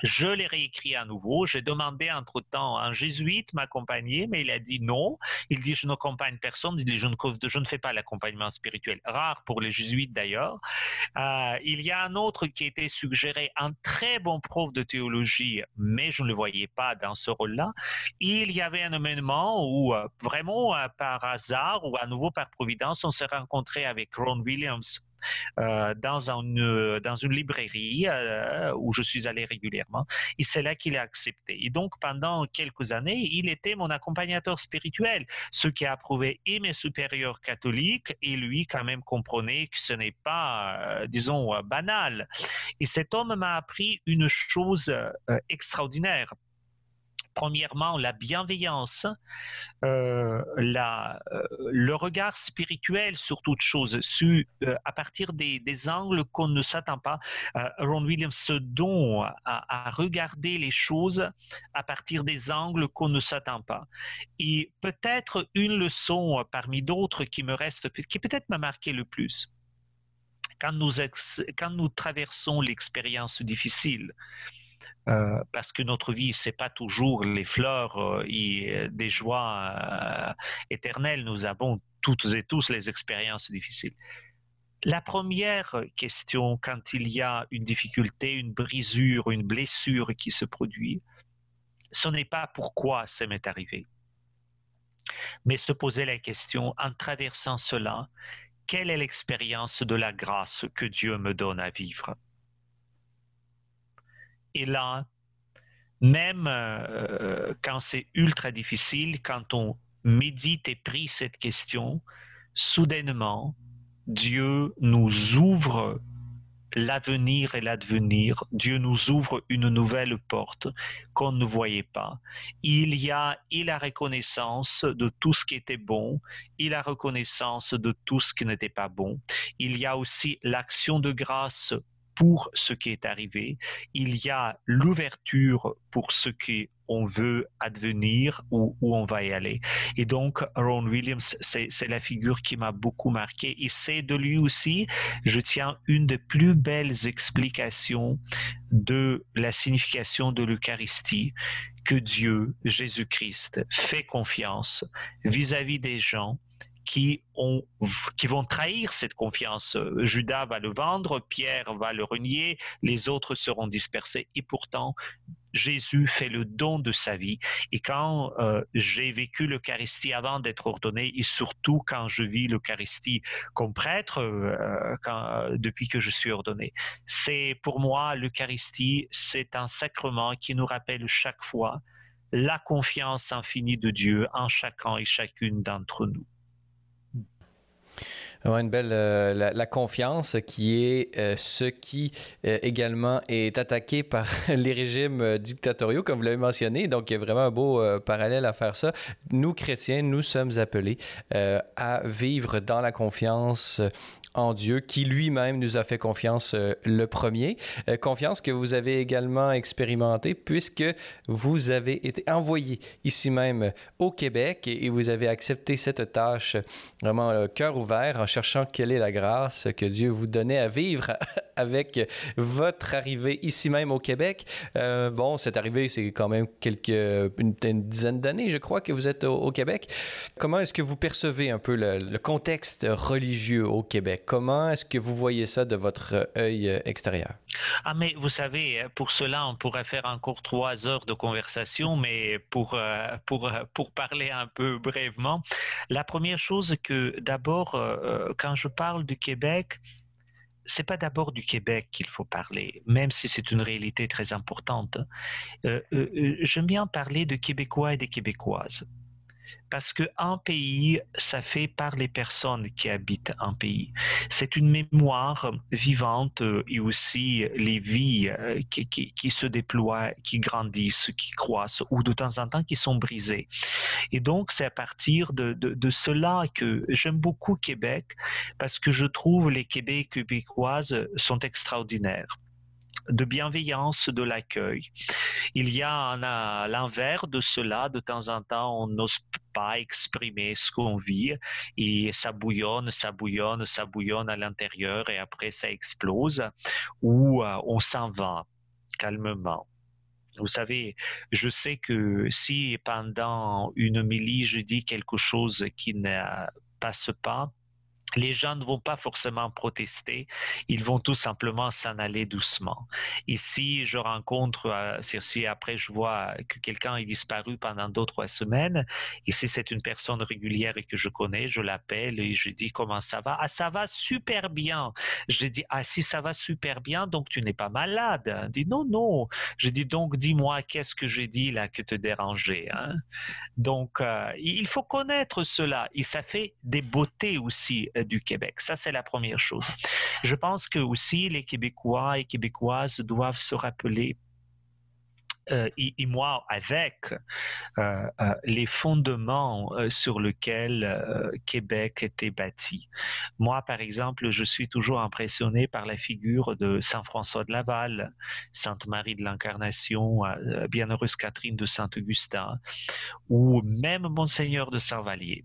Je l'ai réécrit à nouveau. J'ai demandé entre-temps un jésuite m'accompagner, mais il a dit non. Il dit je n'accompagne personne. Il dit je ne, je ne fais pas l'accompagnement spirituel. Rare pour les jésuites d'ailleurs. Euh, il y a un autre qui était suggéré, un très bon prof de théologie, mais je ne le voyais pas dans ce rôle-là. Il y avait un événement où euh, vraiment par hasard ou à nouveau par providence, on s'est rencontré avec Ron Williams euh, dans, une, dans une librairie euh, où je suis allé régulièrement. Et c'est là qu'il a accepté. Et donc, pendant quelques années, il était mon accompagnateur spirituel, ce qui a prouvé et mes supérieurs catholiques et lui quand même comprenait que ce n'est pas, euh, disons, banal. Et cet homme m'a appris une chose extraordinaire premièrement la bienveillance, euh, euh, le regard spirituel sur toute chose, euh, à partir des, angles qu'on ne s'attend pas. Ron Williams se don à, regarder les choses à partir des angles qu'on ne s'attend pas. Et peut-être une leçon parmi d'autres qui me reste, qui peut-être m'a marqué le plus. Quand nous traversons l'expérience difficile, euh, parce que notre vie, c'est pas toujours les fleurs euh, et euh, des joies éternelles. Nous avons toutes et tous les expériences difficiles. La première question, quand il y a une difficulté, une brisure, une blessure qui se produit, ce n'est pas pourquoi ça m'est arrivé, mais se poser la question en traversant cela, quelle est l'expérience de la grâce que Dieu me donne à vivre? Et là, même euh, quand c'est ultra difficile, quand on médite et prie cette question, soudainement, Dieu nous ouvre l'avenir et l'advenir, Dieu nous ouvre une nouvelle porte qu'on ne voyait pas. Il y a et la reconnaissance de tout ce qui était bon, et la reconnaissance de tout ce qui n'était pas bon. Il y a aussi l'action de grâce pour ce qui est arrivé. Il y a l'ouverture pour ce qu'on veut advenir ou où on va y aller. Et donc, Ron Williams, c'est la figure qui m'a beaucoup marqué. Et c'est de lui aussi, je tiens une des plus belles explications de la signification de l'Eucharistie, que Dieu, Jésus-Christ, fait confiance vis-à-vis -vis des gens qui, ont, qui vont trahir cette confiance. Judas va le vendre, Pierre va le renier, les autres seront dispersés. Et pourtant, Jésus fait le don de sa vie. Et quand euh, j'ai vécu l'Eucharistie avant d'être ordonné, et surtout quand je vis l'Eucharistie comme prêtre, euh, depuis que je suis ordonné, c'est pour moi l'Eucharistie, c'est un sacrement qui nous rappelle chaque fois la confiance infinie de Dieu en chacun et chacune d'entre nous une belle euh, la, confiance qui est euh, ce qui euh, également est attaqué par (laughs) les régimes dictatoriaux, comme vous l'avez mentionné. Donc, il y a vraiment un beau parallèle à faire ça. Nous, chrétiens, nous sommes appelés à vivre dans la confiance en Dieu, qui lui-même nous a fait confiance euh, le premier. Euh, confiance que vous avez également expérimentée puisque vous avez été envoyé ici même au Québec et, vous avez accepté cette tâche vraiment le cœur ouvert en cherchant quelle est la grâce que Dieu vous donnait à vivre (laughs) avec votre arrivée ici même au Québec. Euh, bon, cette arrivée, c'est quand même quelques, une, dizaine d'années, je crois, que vous êtes au, Québec. Comment est-ce que vous percevez un peu le contexte religieux au Québec? Comment est-ce que vous voyez ça de votre œil euh, extérieur? Ah, mais vous savez, euh, pour cela, on pourrait faire encore trois heures de conversation, mais pour, euh, pour, pour parler un peu brièvement, la première chose que d'abord, quand je parle du Québec, c'est pas d'abord du Québec qu'il faut parler, même si c'est une réalité très importante. J'aime bien parler de Québécois et des Québécoises parce qu'un pays, ça fait par les personnes qui habitent un pays. C'est une mémoire vivante et aussi les vies euh, qui, se déploient, qui grandissent, qui croissent ou de temps en temps qui sont brisées. Et donc, c'est à partir de, de, cela que j'aime beaucoup Québec parce que je trouve les Québécois québécoises sont extraordinaires de bienveillance de l'accueil. Il y a l'inverse de cela, de temps en temps, on n'ose pas exprimer ce qu'on vit et ça bouillonne, ça bouillonne, ça bouillonne à l'intérieur et après ça explose ou euh, on s'en va calmement. Vous savez, je sais que si pendant une homélie je dis quelque chose qui ne passe pas, les gens ne vont pas forcément protester, ils vont tout simplement s'en aller doucement. Ici, je rencontre, euh, si après je vois que quelqu'un est disparu pendant deux, trois semaines, si c'est une personne régulière et que je connais, je l'appelle et je dis comment ça va? Ah, ça va super bien. Je dis, ah, si ça va super bien, donc tu n'es pas malade. Il dit, non, non. Je dis, donc dis-moi, qu'est-ce que j'ai dit là que te dérangeait. Hein? Donc, euh, il faut connaître cela. Et ça fait des beautés aussi euh, du Québec. Ça, c'est la première chose. Je pense que aussi les Québécois et Québécoises doivent se rappeler euh, et, moi avec euh, euh, les fondements sur lesquels Québec était bâti. Moi, par exemple, je suis toujours impressionné par la figure de Saint François de Laval, Sainte Marie de l'Incarnation, Bienheureuse Catherine de Saint-Augustin, ou même Monseigneur de Saint-Vallier.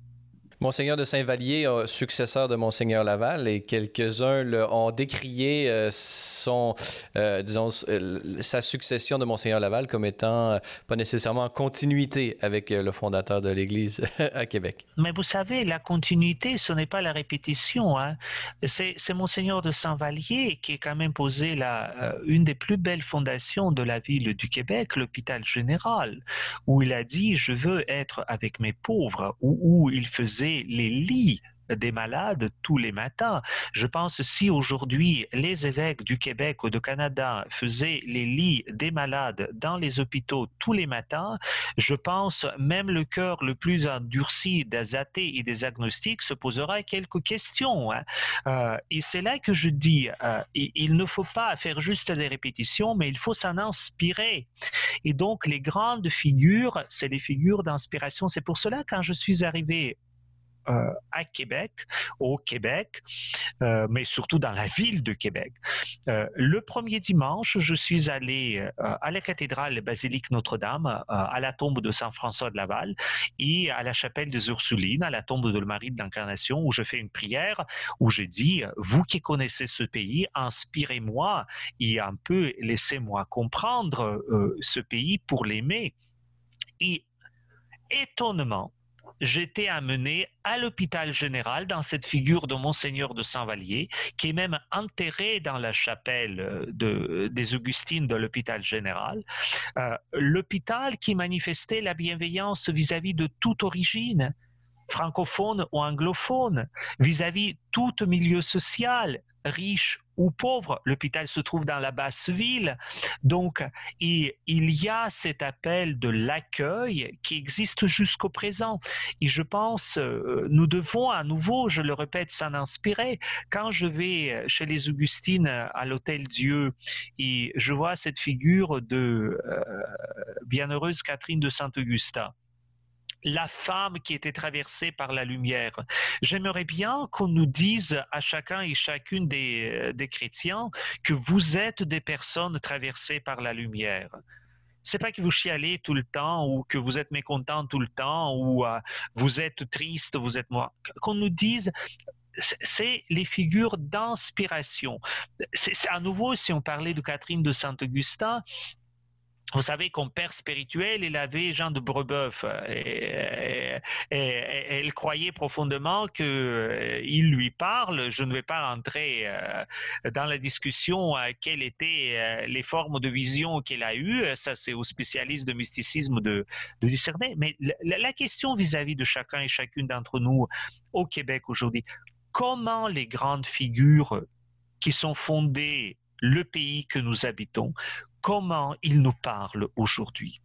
Monseigneur de Saint-Vallier, successeur de Monseigneur Laval, et quelques-uns ont décrié euh, son, euh, disons, sa succession de Monseigneur Laval comme étant euh, pas nécessairement en continuité avec le fondateur de l'Église (laughs) à Québec. Mais vous savez, la continuité, ce n'est pas la répétition. Hein. C'est, Monseigneur de Saint-Vallier qui a quand même posé la, une des plus belles fondations de la ville du Québec, l'hôpital général, où il a dit, je veux être avec mes pauvres, où il faisait les lits des malades tous les matins. Je pense si aujourd'hui les évêques du Québec ou du Canada faisaient les lits des malades dans les hôpitaux tous les matins, je pense même le cœur le plus endurci des athées et des agnostiques se posera quelques questions. Hein. Euh, et c'est là que je dis, euh, il ne faut pas faire juste des répétitions, mais il faut s'en inspirer. Et donc les grandes figures, c'est des figures d'inspiration. C'est pour cela quand je suis arrivé euh, à Québec, au Québec, euh, mais surtout dans la ville de Québec. Euh, le premier dimanche, je suis allé à la cathédrale basilique Notre-Dame, à la tombe de Saint François de Laval et à la chapelle des Ursulines, à la tombe de Marie de l'Incarnation, où je fais une prière, où je dis, vous qui connaissez ce pays, inspirez-moi et un peu laissez-moi comprendre ce pays pour l'aimer. Et étonnement, j'étais amené à l'hôpital général dans cette figure de Monseigneur de Saint-Vallier, qui est même enterré dans la chapelle euh, de, des Augustines de l'hôpital général. Euh, l'hôpital qui manifestait la bienveillance vis-à-vis de toute origine francophone ou anglophone, vis-à-vis -vis tout milieu social, riche ou pauvre. L'hôpital se trouve dans la basse ville. Donc, il, y a cet appel de l'accueil qui existe jusqu'au présent. Et je pense, euh, nous devons à nouveau, je le répète, s'en inspirer. Quand je vais chez les Augustines à l'Hôtel Dieu je vois cette figure de euh, bienheureuse Catherine de Saint-Augustin, la femme qui était traversée par la lumière. J'aimerais bien qu'on nous dise à chacun et chacune des, euh, chrétiens que vous êtes des personnes traversées par la lumière c'est pas que vous chialez tout le temps ou que vous êtes mécontent tout le temps ou euh, vous êtes triste, vous êtes moi. Qu'on nous dise, c'est les figures d'inspiration. C'est à nouveau, si on parlait de Catherine de Saint-Augustin, vous savez qu'en père spirituel, il avait Jean de Brebeuf et, elle croyait profondément qu'il euh, lui parle. Je ne vais pas rentrer euh, dans la discussion à quelles étaient euh, les formes de vision qu'elle a eues. Ça, c'est aux spécialistes de mysticisme de, discerner. Mais la question vis-à-vis de chacun et chacune d'entre nous au Québec aujourd'hui, comment les grandes figures qui sont fondées le pays que nous habitons, comment il nous parle aujourd'hui,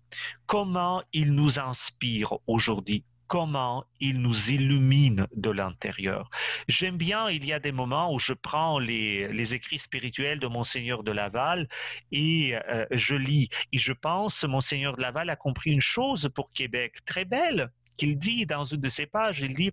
comment il nous inspire aujourd'hui, comment il nous illumine de l'intérieur? J'aime bien, il y a des moments où je prends les, écrits spirituels de Monseigneur de Laval et euh, je lis. Et je pense, Monseigneur de Laval a compris une chose pour Québec très belle, qu'il dit dans une de ses pages, il dit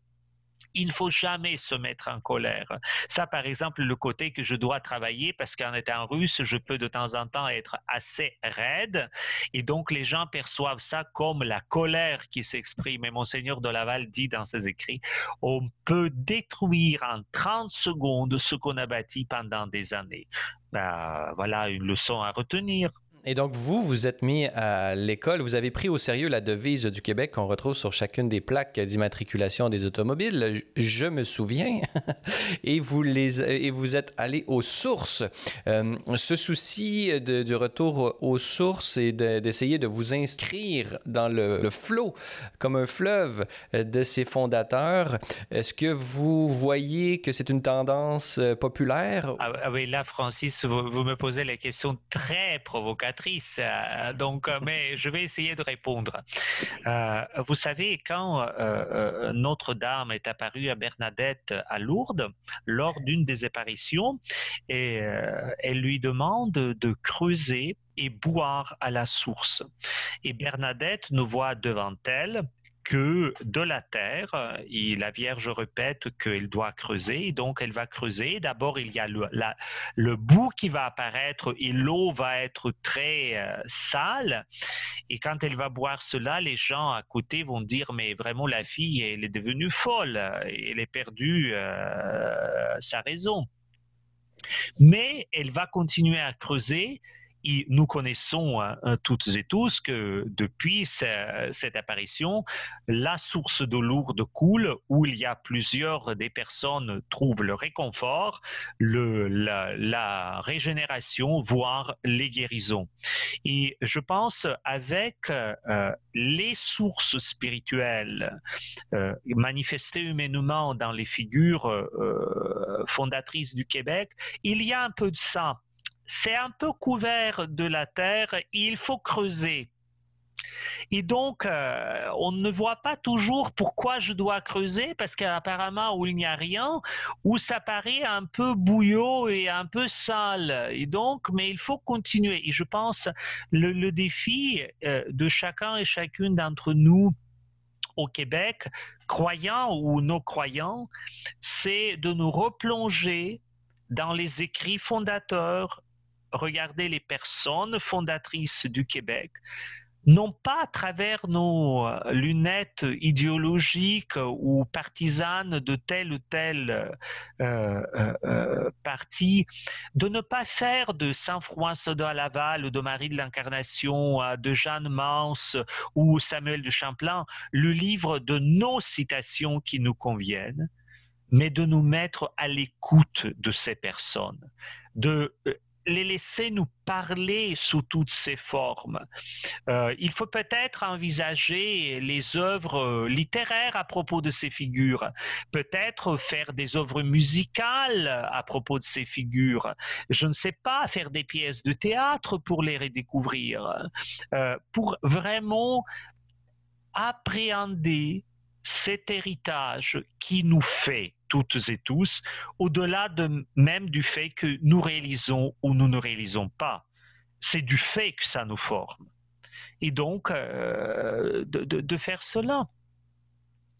il ne faut jamais se mettre en colère. Ça, par exemple, le côté que je dois travailler parce qu'en étant russe, je peux de temps en temps être assez raide et donc les gens perçoivent ça comme la colère qui s'exprime. Et Monseigneur de Laval dit dans ses écrits, on peut détruire en 30 secondes ce qu'on a bâti pendant des années. Ben, voilà une leçon à retenir. Et donc, vous, vous êtes mis à l'école, vous avez pris au sérieux la devise du Québec qu'on retrouve sur chacune des plaques d'immatriculation des automobiles. Je me souviens. (laughs) et, vous les, et vous êtes allé aux sources. Euh, ce souci du retour aux sources et d'essayer de, vous inscrire dans le, flot, comme un fleuve de ces fondateurs, est-ce que vous voyez que c'est une tendance populaire? Ah, ah, oui, là, Francis, vous, vous me posez la question très euh, donc, euh, mais je vais essayer de répondre. Euh, vous savez, quand Notre-Dame est apparue à Bernadette à Lourdes, lors d'une des apparitions, et, elle lui demande de creuser et boire à la source. Et Bernadette nous voit devant elle que de la terre, et la Vierge répète qu'elle doit creuser, donc elle va creuser. D'abord, il y a le, le, bout qui va apparaître et l'eau va être très euh, sale. Et quand elle va boire cela, les gens à côté vont dire, mais vraiment, la fille, elle est devenue folle, elle est perdue euh, sa raison. Mais elle va continuer à creuser nous connaissons hein, toutes et tous que depuis cette apparition, la source d'eau lourde coule où il y a plusieurs des personnes trouvent le réconfort, la, régénération, voire les guérisons. Et je pense avec euh, les sources spirituelles euh, manifestées humainement dans les figures euh, fondatrices du Québec, il y a un peu de ça c'est un peu couvert de la terre, il faut creuser. Et donc, euh, on ne voit pas toujours pourquoi je dois creuser, parce qu'apparemment, où il n'y a rien, où ça paraît un peu bouillot et un peu sale. Et donc, mais il faut continuer. Et je pense, le, le défi euh, de chacun et chacune d'entre nous, au Québec, croyants ou non croyants, c'est de nous replonger dans les écrits fondateurs regarder les personnes fondatrices du Québec, non pas à travers nos euh, lunettes idéologiques ou partisanes de tel ou tel euh, euh, parti, de ne pas faire de Saint-François de Laval ou de Marie de l'Incarnation, de Jeanne Mance ou Samuel de Champlain le livre de nos citations qui nous conviennent, mais de nous mettre à l'écoute de ces personnes, de les laisser nous parler sous toutes ces formes. Euh, il faut peut-être envisager les œuvres euh, littéraires à propos de ces figures, peut-être faire des œuvres musicales à propos de ces figures, je ne sais pas, faire des pièces de théâtre pour les redécouvrir, euh, pour vraiment appréhender cet héritage qui nous fait toutes et tous, au-delà de même du fait que nous réalisons ou nous ne réalisons pas. C'est du fait que ça nous forme. Et donc, euh, de, faire cela.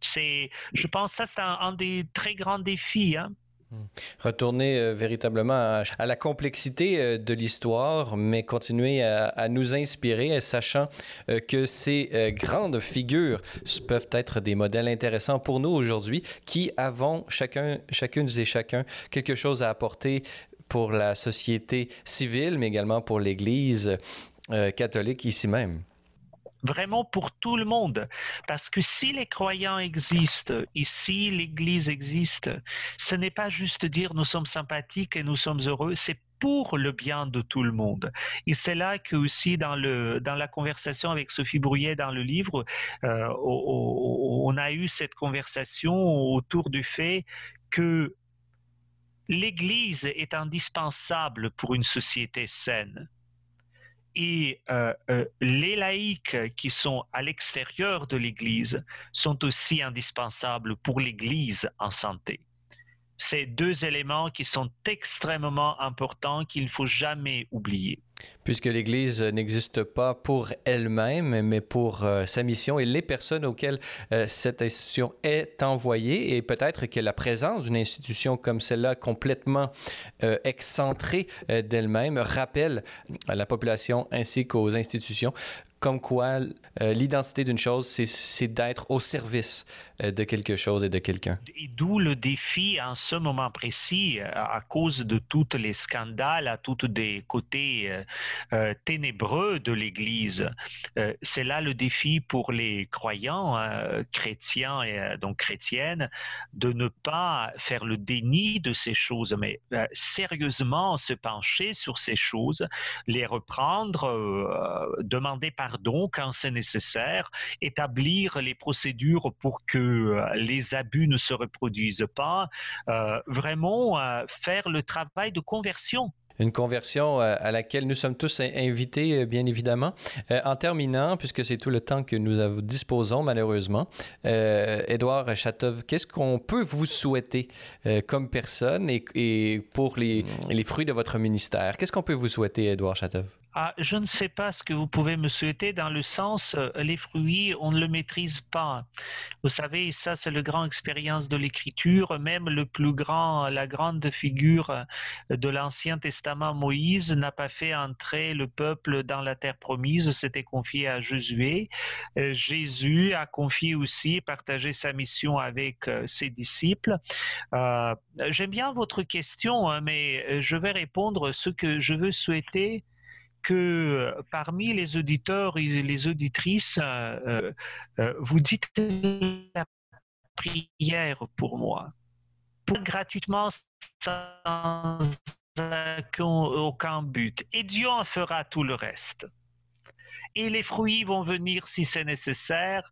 C'est, je pense que c'est un, des très grands défis. Hein. Hmm. Retourner euh, véritablement à, la complexité euh, de l'histoire, mais continuer à, nous inspirer, sachant euh, que ces grandes figures peuvent être des modèles intéressants pour nous aujourd'hui, qui avons chacun, chacune et chacun quelque chose à apporter pour la société civile, mais également pour l'Église catholique ici même vraiment pour tout le monde. Parce que si les croyants existent et si l'Église existe, ce n'est pas juste dire nous sommes sympathiques et nous sommes heureux, c'est pour le bien de tout le monde. Et c'est là que aussi dans, le, dans la conversation avec Sophie Brouillet dans le livre, euh, on a eu cette conversation autour du fait que l'Église est indispensable pour une société saine et euh, euh, les laïcs qui sont à l'extérieur de l'Église sont aussi indispensables pour l'Église en santé ces deux éléments qui sont extrêmement importants qu'il ne faut jamais oublier. Puisque l'Église n'existe pas pour elle-même, mais pour euh, sa mission et les personnes auxquelles euh, cette institution est envoyée, et peut-être que la présence d'une institution comme celle-là, complètement euh, excentrée d'elle-même, rappelle à la population ainsi qu'aux institutions comme quoi l'identité d'une chose, c'est d'être au service de quelque chose et de quelqu'un. D'où le défi en ce moment précis, à cause de tous les scandales, à tous des côtés euh, ténébreux de l'Église. Euh, c'est là le défi pour les croyants hein, chrétiens et euh, donc chrétiennes de ne pas faire le déni de ces choses, mais sérieusement se pencher sur ces choses, les reprendre, demander pardon quand c'est nécessaire, établir les procédures pour que les abus ne se reproduisent pas, vraiment faire le travail de conversion une conversion euh, à laquelle nous sommes tous invités, euh, bien évidemment. Euh, en terminant, puisque c'est tout le temps que nous disposons, malheureusement, Édouard Chatov, qu'est-ce qu'on peut vous souhaiter comme personne et, pour les, les, fruits de votre ministère? Qu'est-ce qu'on peut vous souhaiter, Édouard Chatov? Ah, je ne sais pas ce que vous pouvez me souhaiter dans le sens, euh, les fruits, on ne le maîtrise pas. Vous savez, ça c'est la grande expérience de l'écriture. Même le plus grand, la grande figure euh, de l'Ancien Testament, Moïse, n'a pas fait entrer le peuple dans la terre promise. C'était confié à Josué. Euh, Jésus a confié aussi, partagé sa mission avec ses disciples. J'aime bien votre question, hein, mais je vais répondre ce que je veux souhaiter que parmi les auditeurs et les auditrices, vous dites la prière pour moi, gratuitement sans aucun but. Et Dieu en fera tout le reste. Et les fruits vont venir si c'est nécessaire,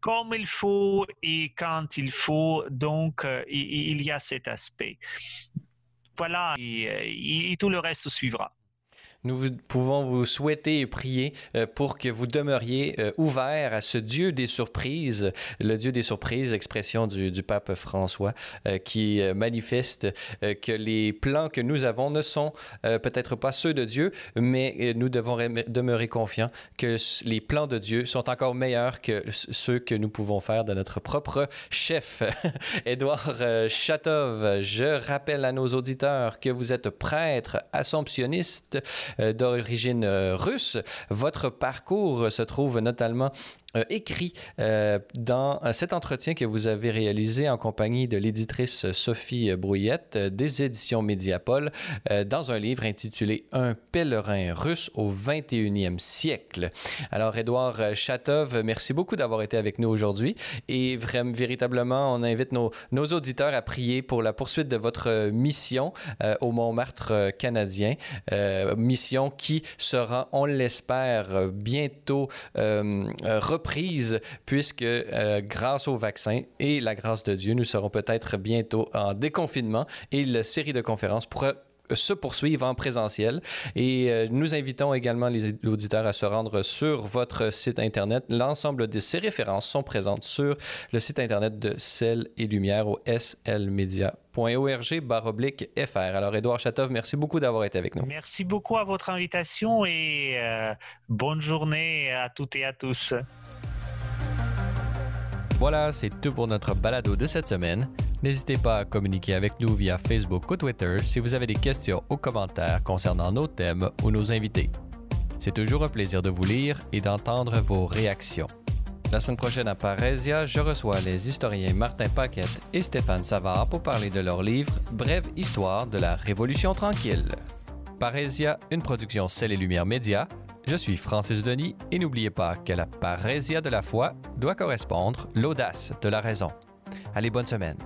comme il faut et quand il faut. Donc, euh, il y a cet aspect. Voilà, et tout le reste suivra. Nous pouvons vous souhaiter et prier euh, pour que vous demeuriez euh, ouverts à ce Dieu des surprises, le Dieu des surprises, expression du, pape François, euh, qui manifeste que les plans que nous avons ne sont peut-être pas ceux de Dieu, mais nous devons demeurer confiants que les plans de Dieu sont encore meilleurs que ceux que nous pouvons faire de notre propre chef. (laughs) Édouard Chatov, je rappelle à nos auditeurs que vous êtes prêtre assomptionniste d'origine euh, russe. Votre parcours se trouve notamment euh, écrit euh, dans euh, cet entretien que vous avez réalisé en compagnie de l'éditrice Sophie Brouillette des éditions Médiapol dans un livre intitulé Un pèlerin russe au 21e siècle. Alors, Édouard Chatov, merci beaucoup d'avoir été avec nous aujourd'hui et vraiment, véritablement, on invite nos, nos, auditeurs à prier pour la poursuite de votre mission au Montmartre canadien, mission qui sera, on l'espère, bientôt puisque euh, grâce au vaccin et la grâce de Dieu, nous serons peut-être bientôt en déconfinement et la série de conférences pourra se poursuivre en présentiel. Et euh, nous invitons également les auditeurs à se rendre sur votre site Internet. L'ensemble de ces références sont présentes sur le site Internet de Celle et Lumière au slmedia.org baroblique FR. Alors, Édouard Chatov, merci beaucoup d'avoir été avec nous. Merci beaucoup à votre invitation et euh, bonne journée à toutes et à tous. Voilà, c'est tout pour notre balado de cette semaine. N'hésitez pas à communiquer avec nous via Facebook ou Twitter si vous avez des questions ou commentaires concernant nos thèmes ou nos invités. C'est toujours un plaisir de vous lire et d'entendre vos réactions. La semaine prochaine à Parésia, je reçois les historiens Martin Paquette et Stéphane Savard pour parler de leur livre Brève histoire de la Révolution tranquille. Parésia, une production Celle et Lumière Média, je suis Francis Denis et n'oubliez pas que la parésia de la foi doit correspondre l'audace de la raison. Allez, bonne semaine.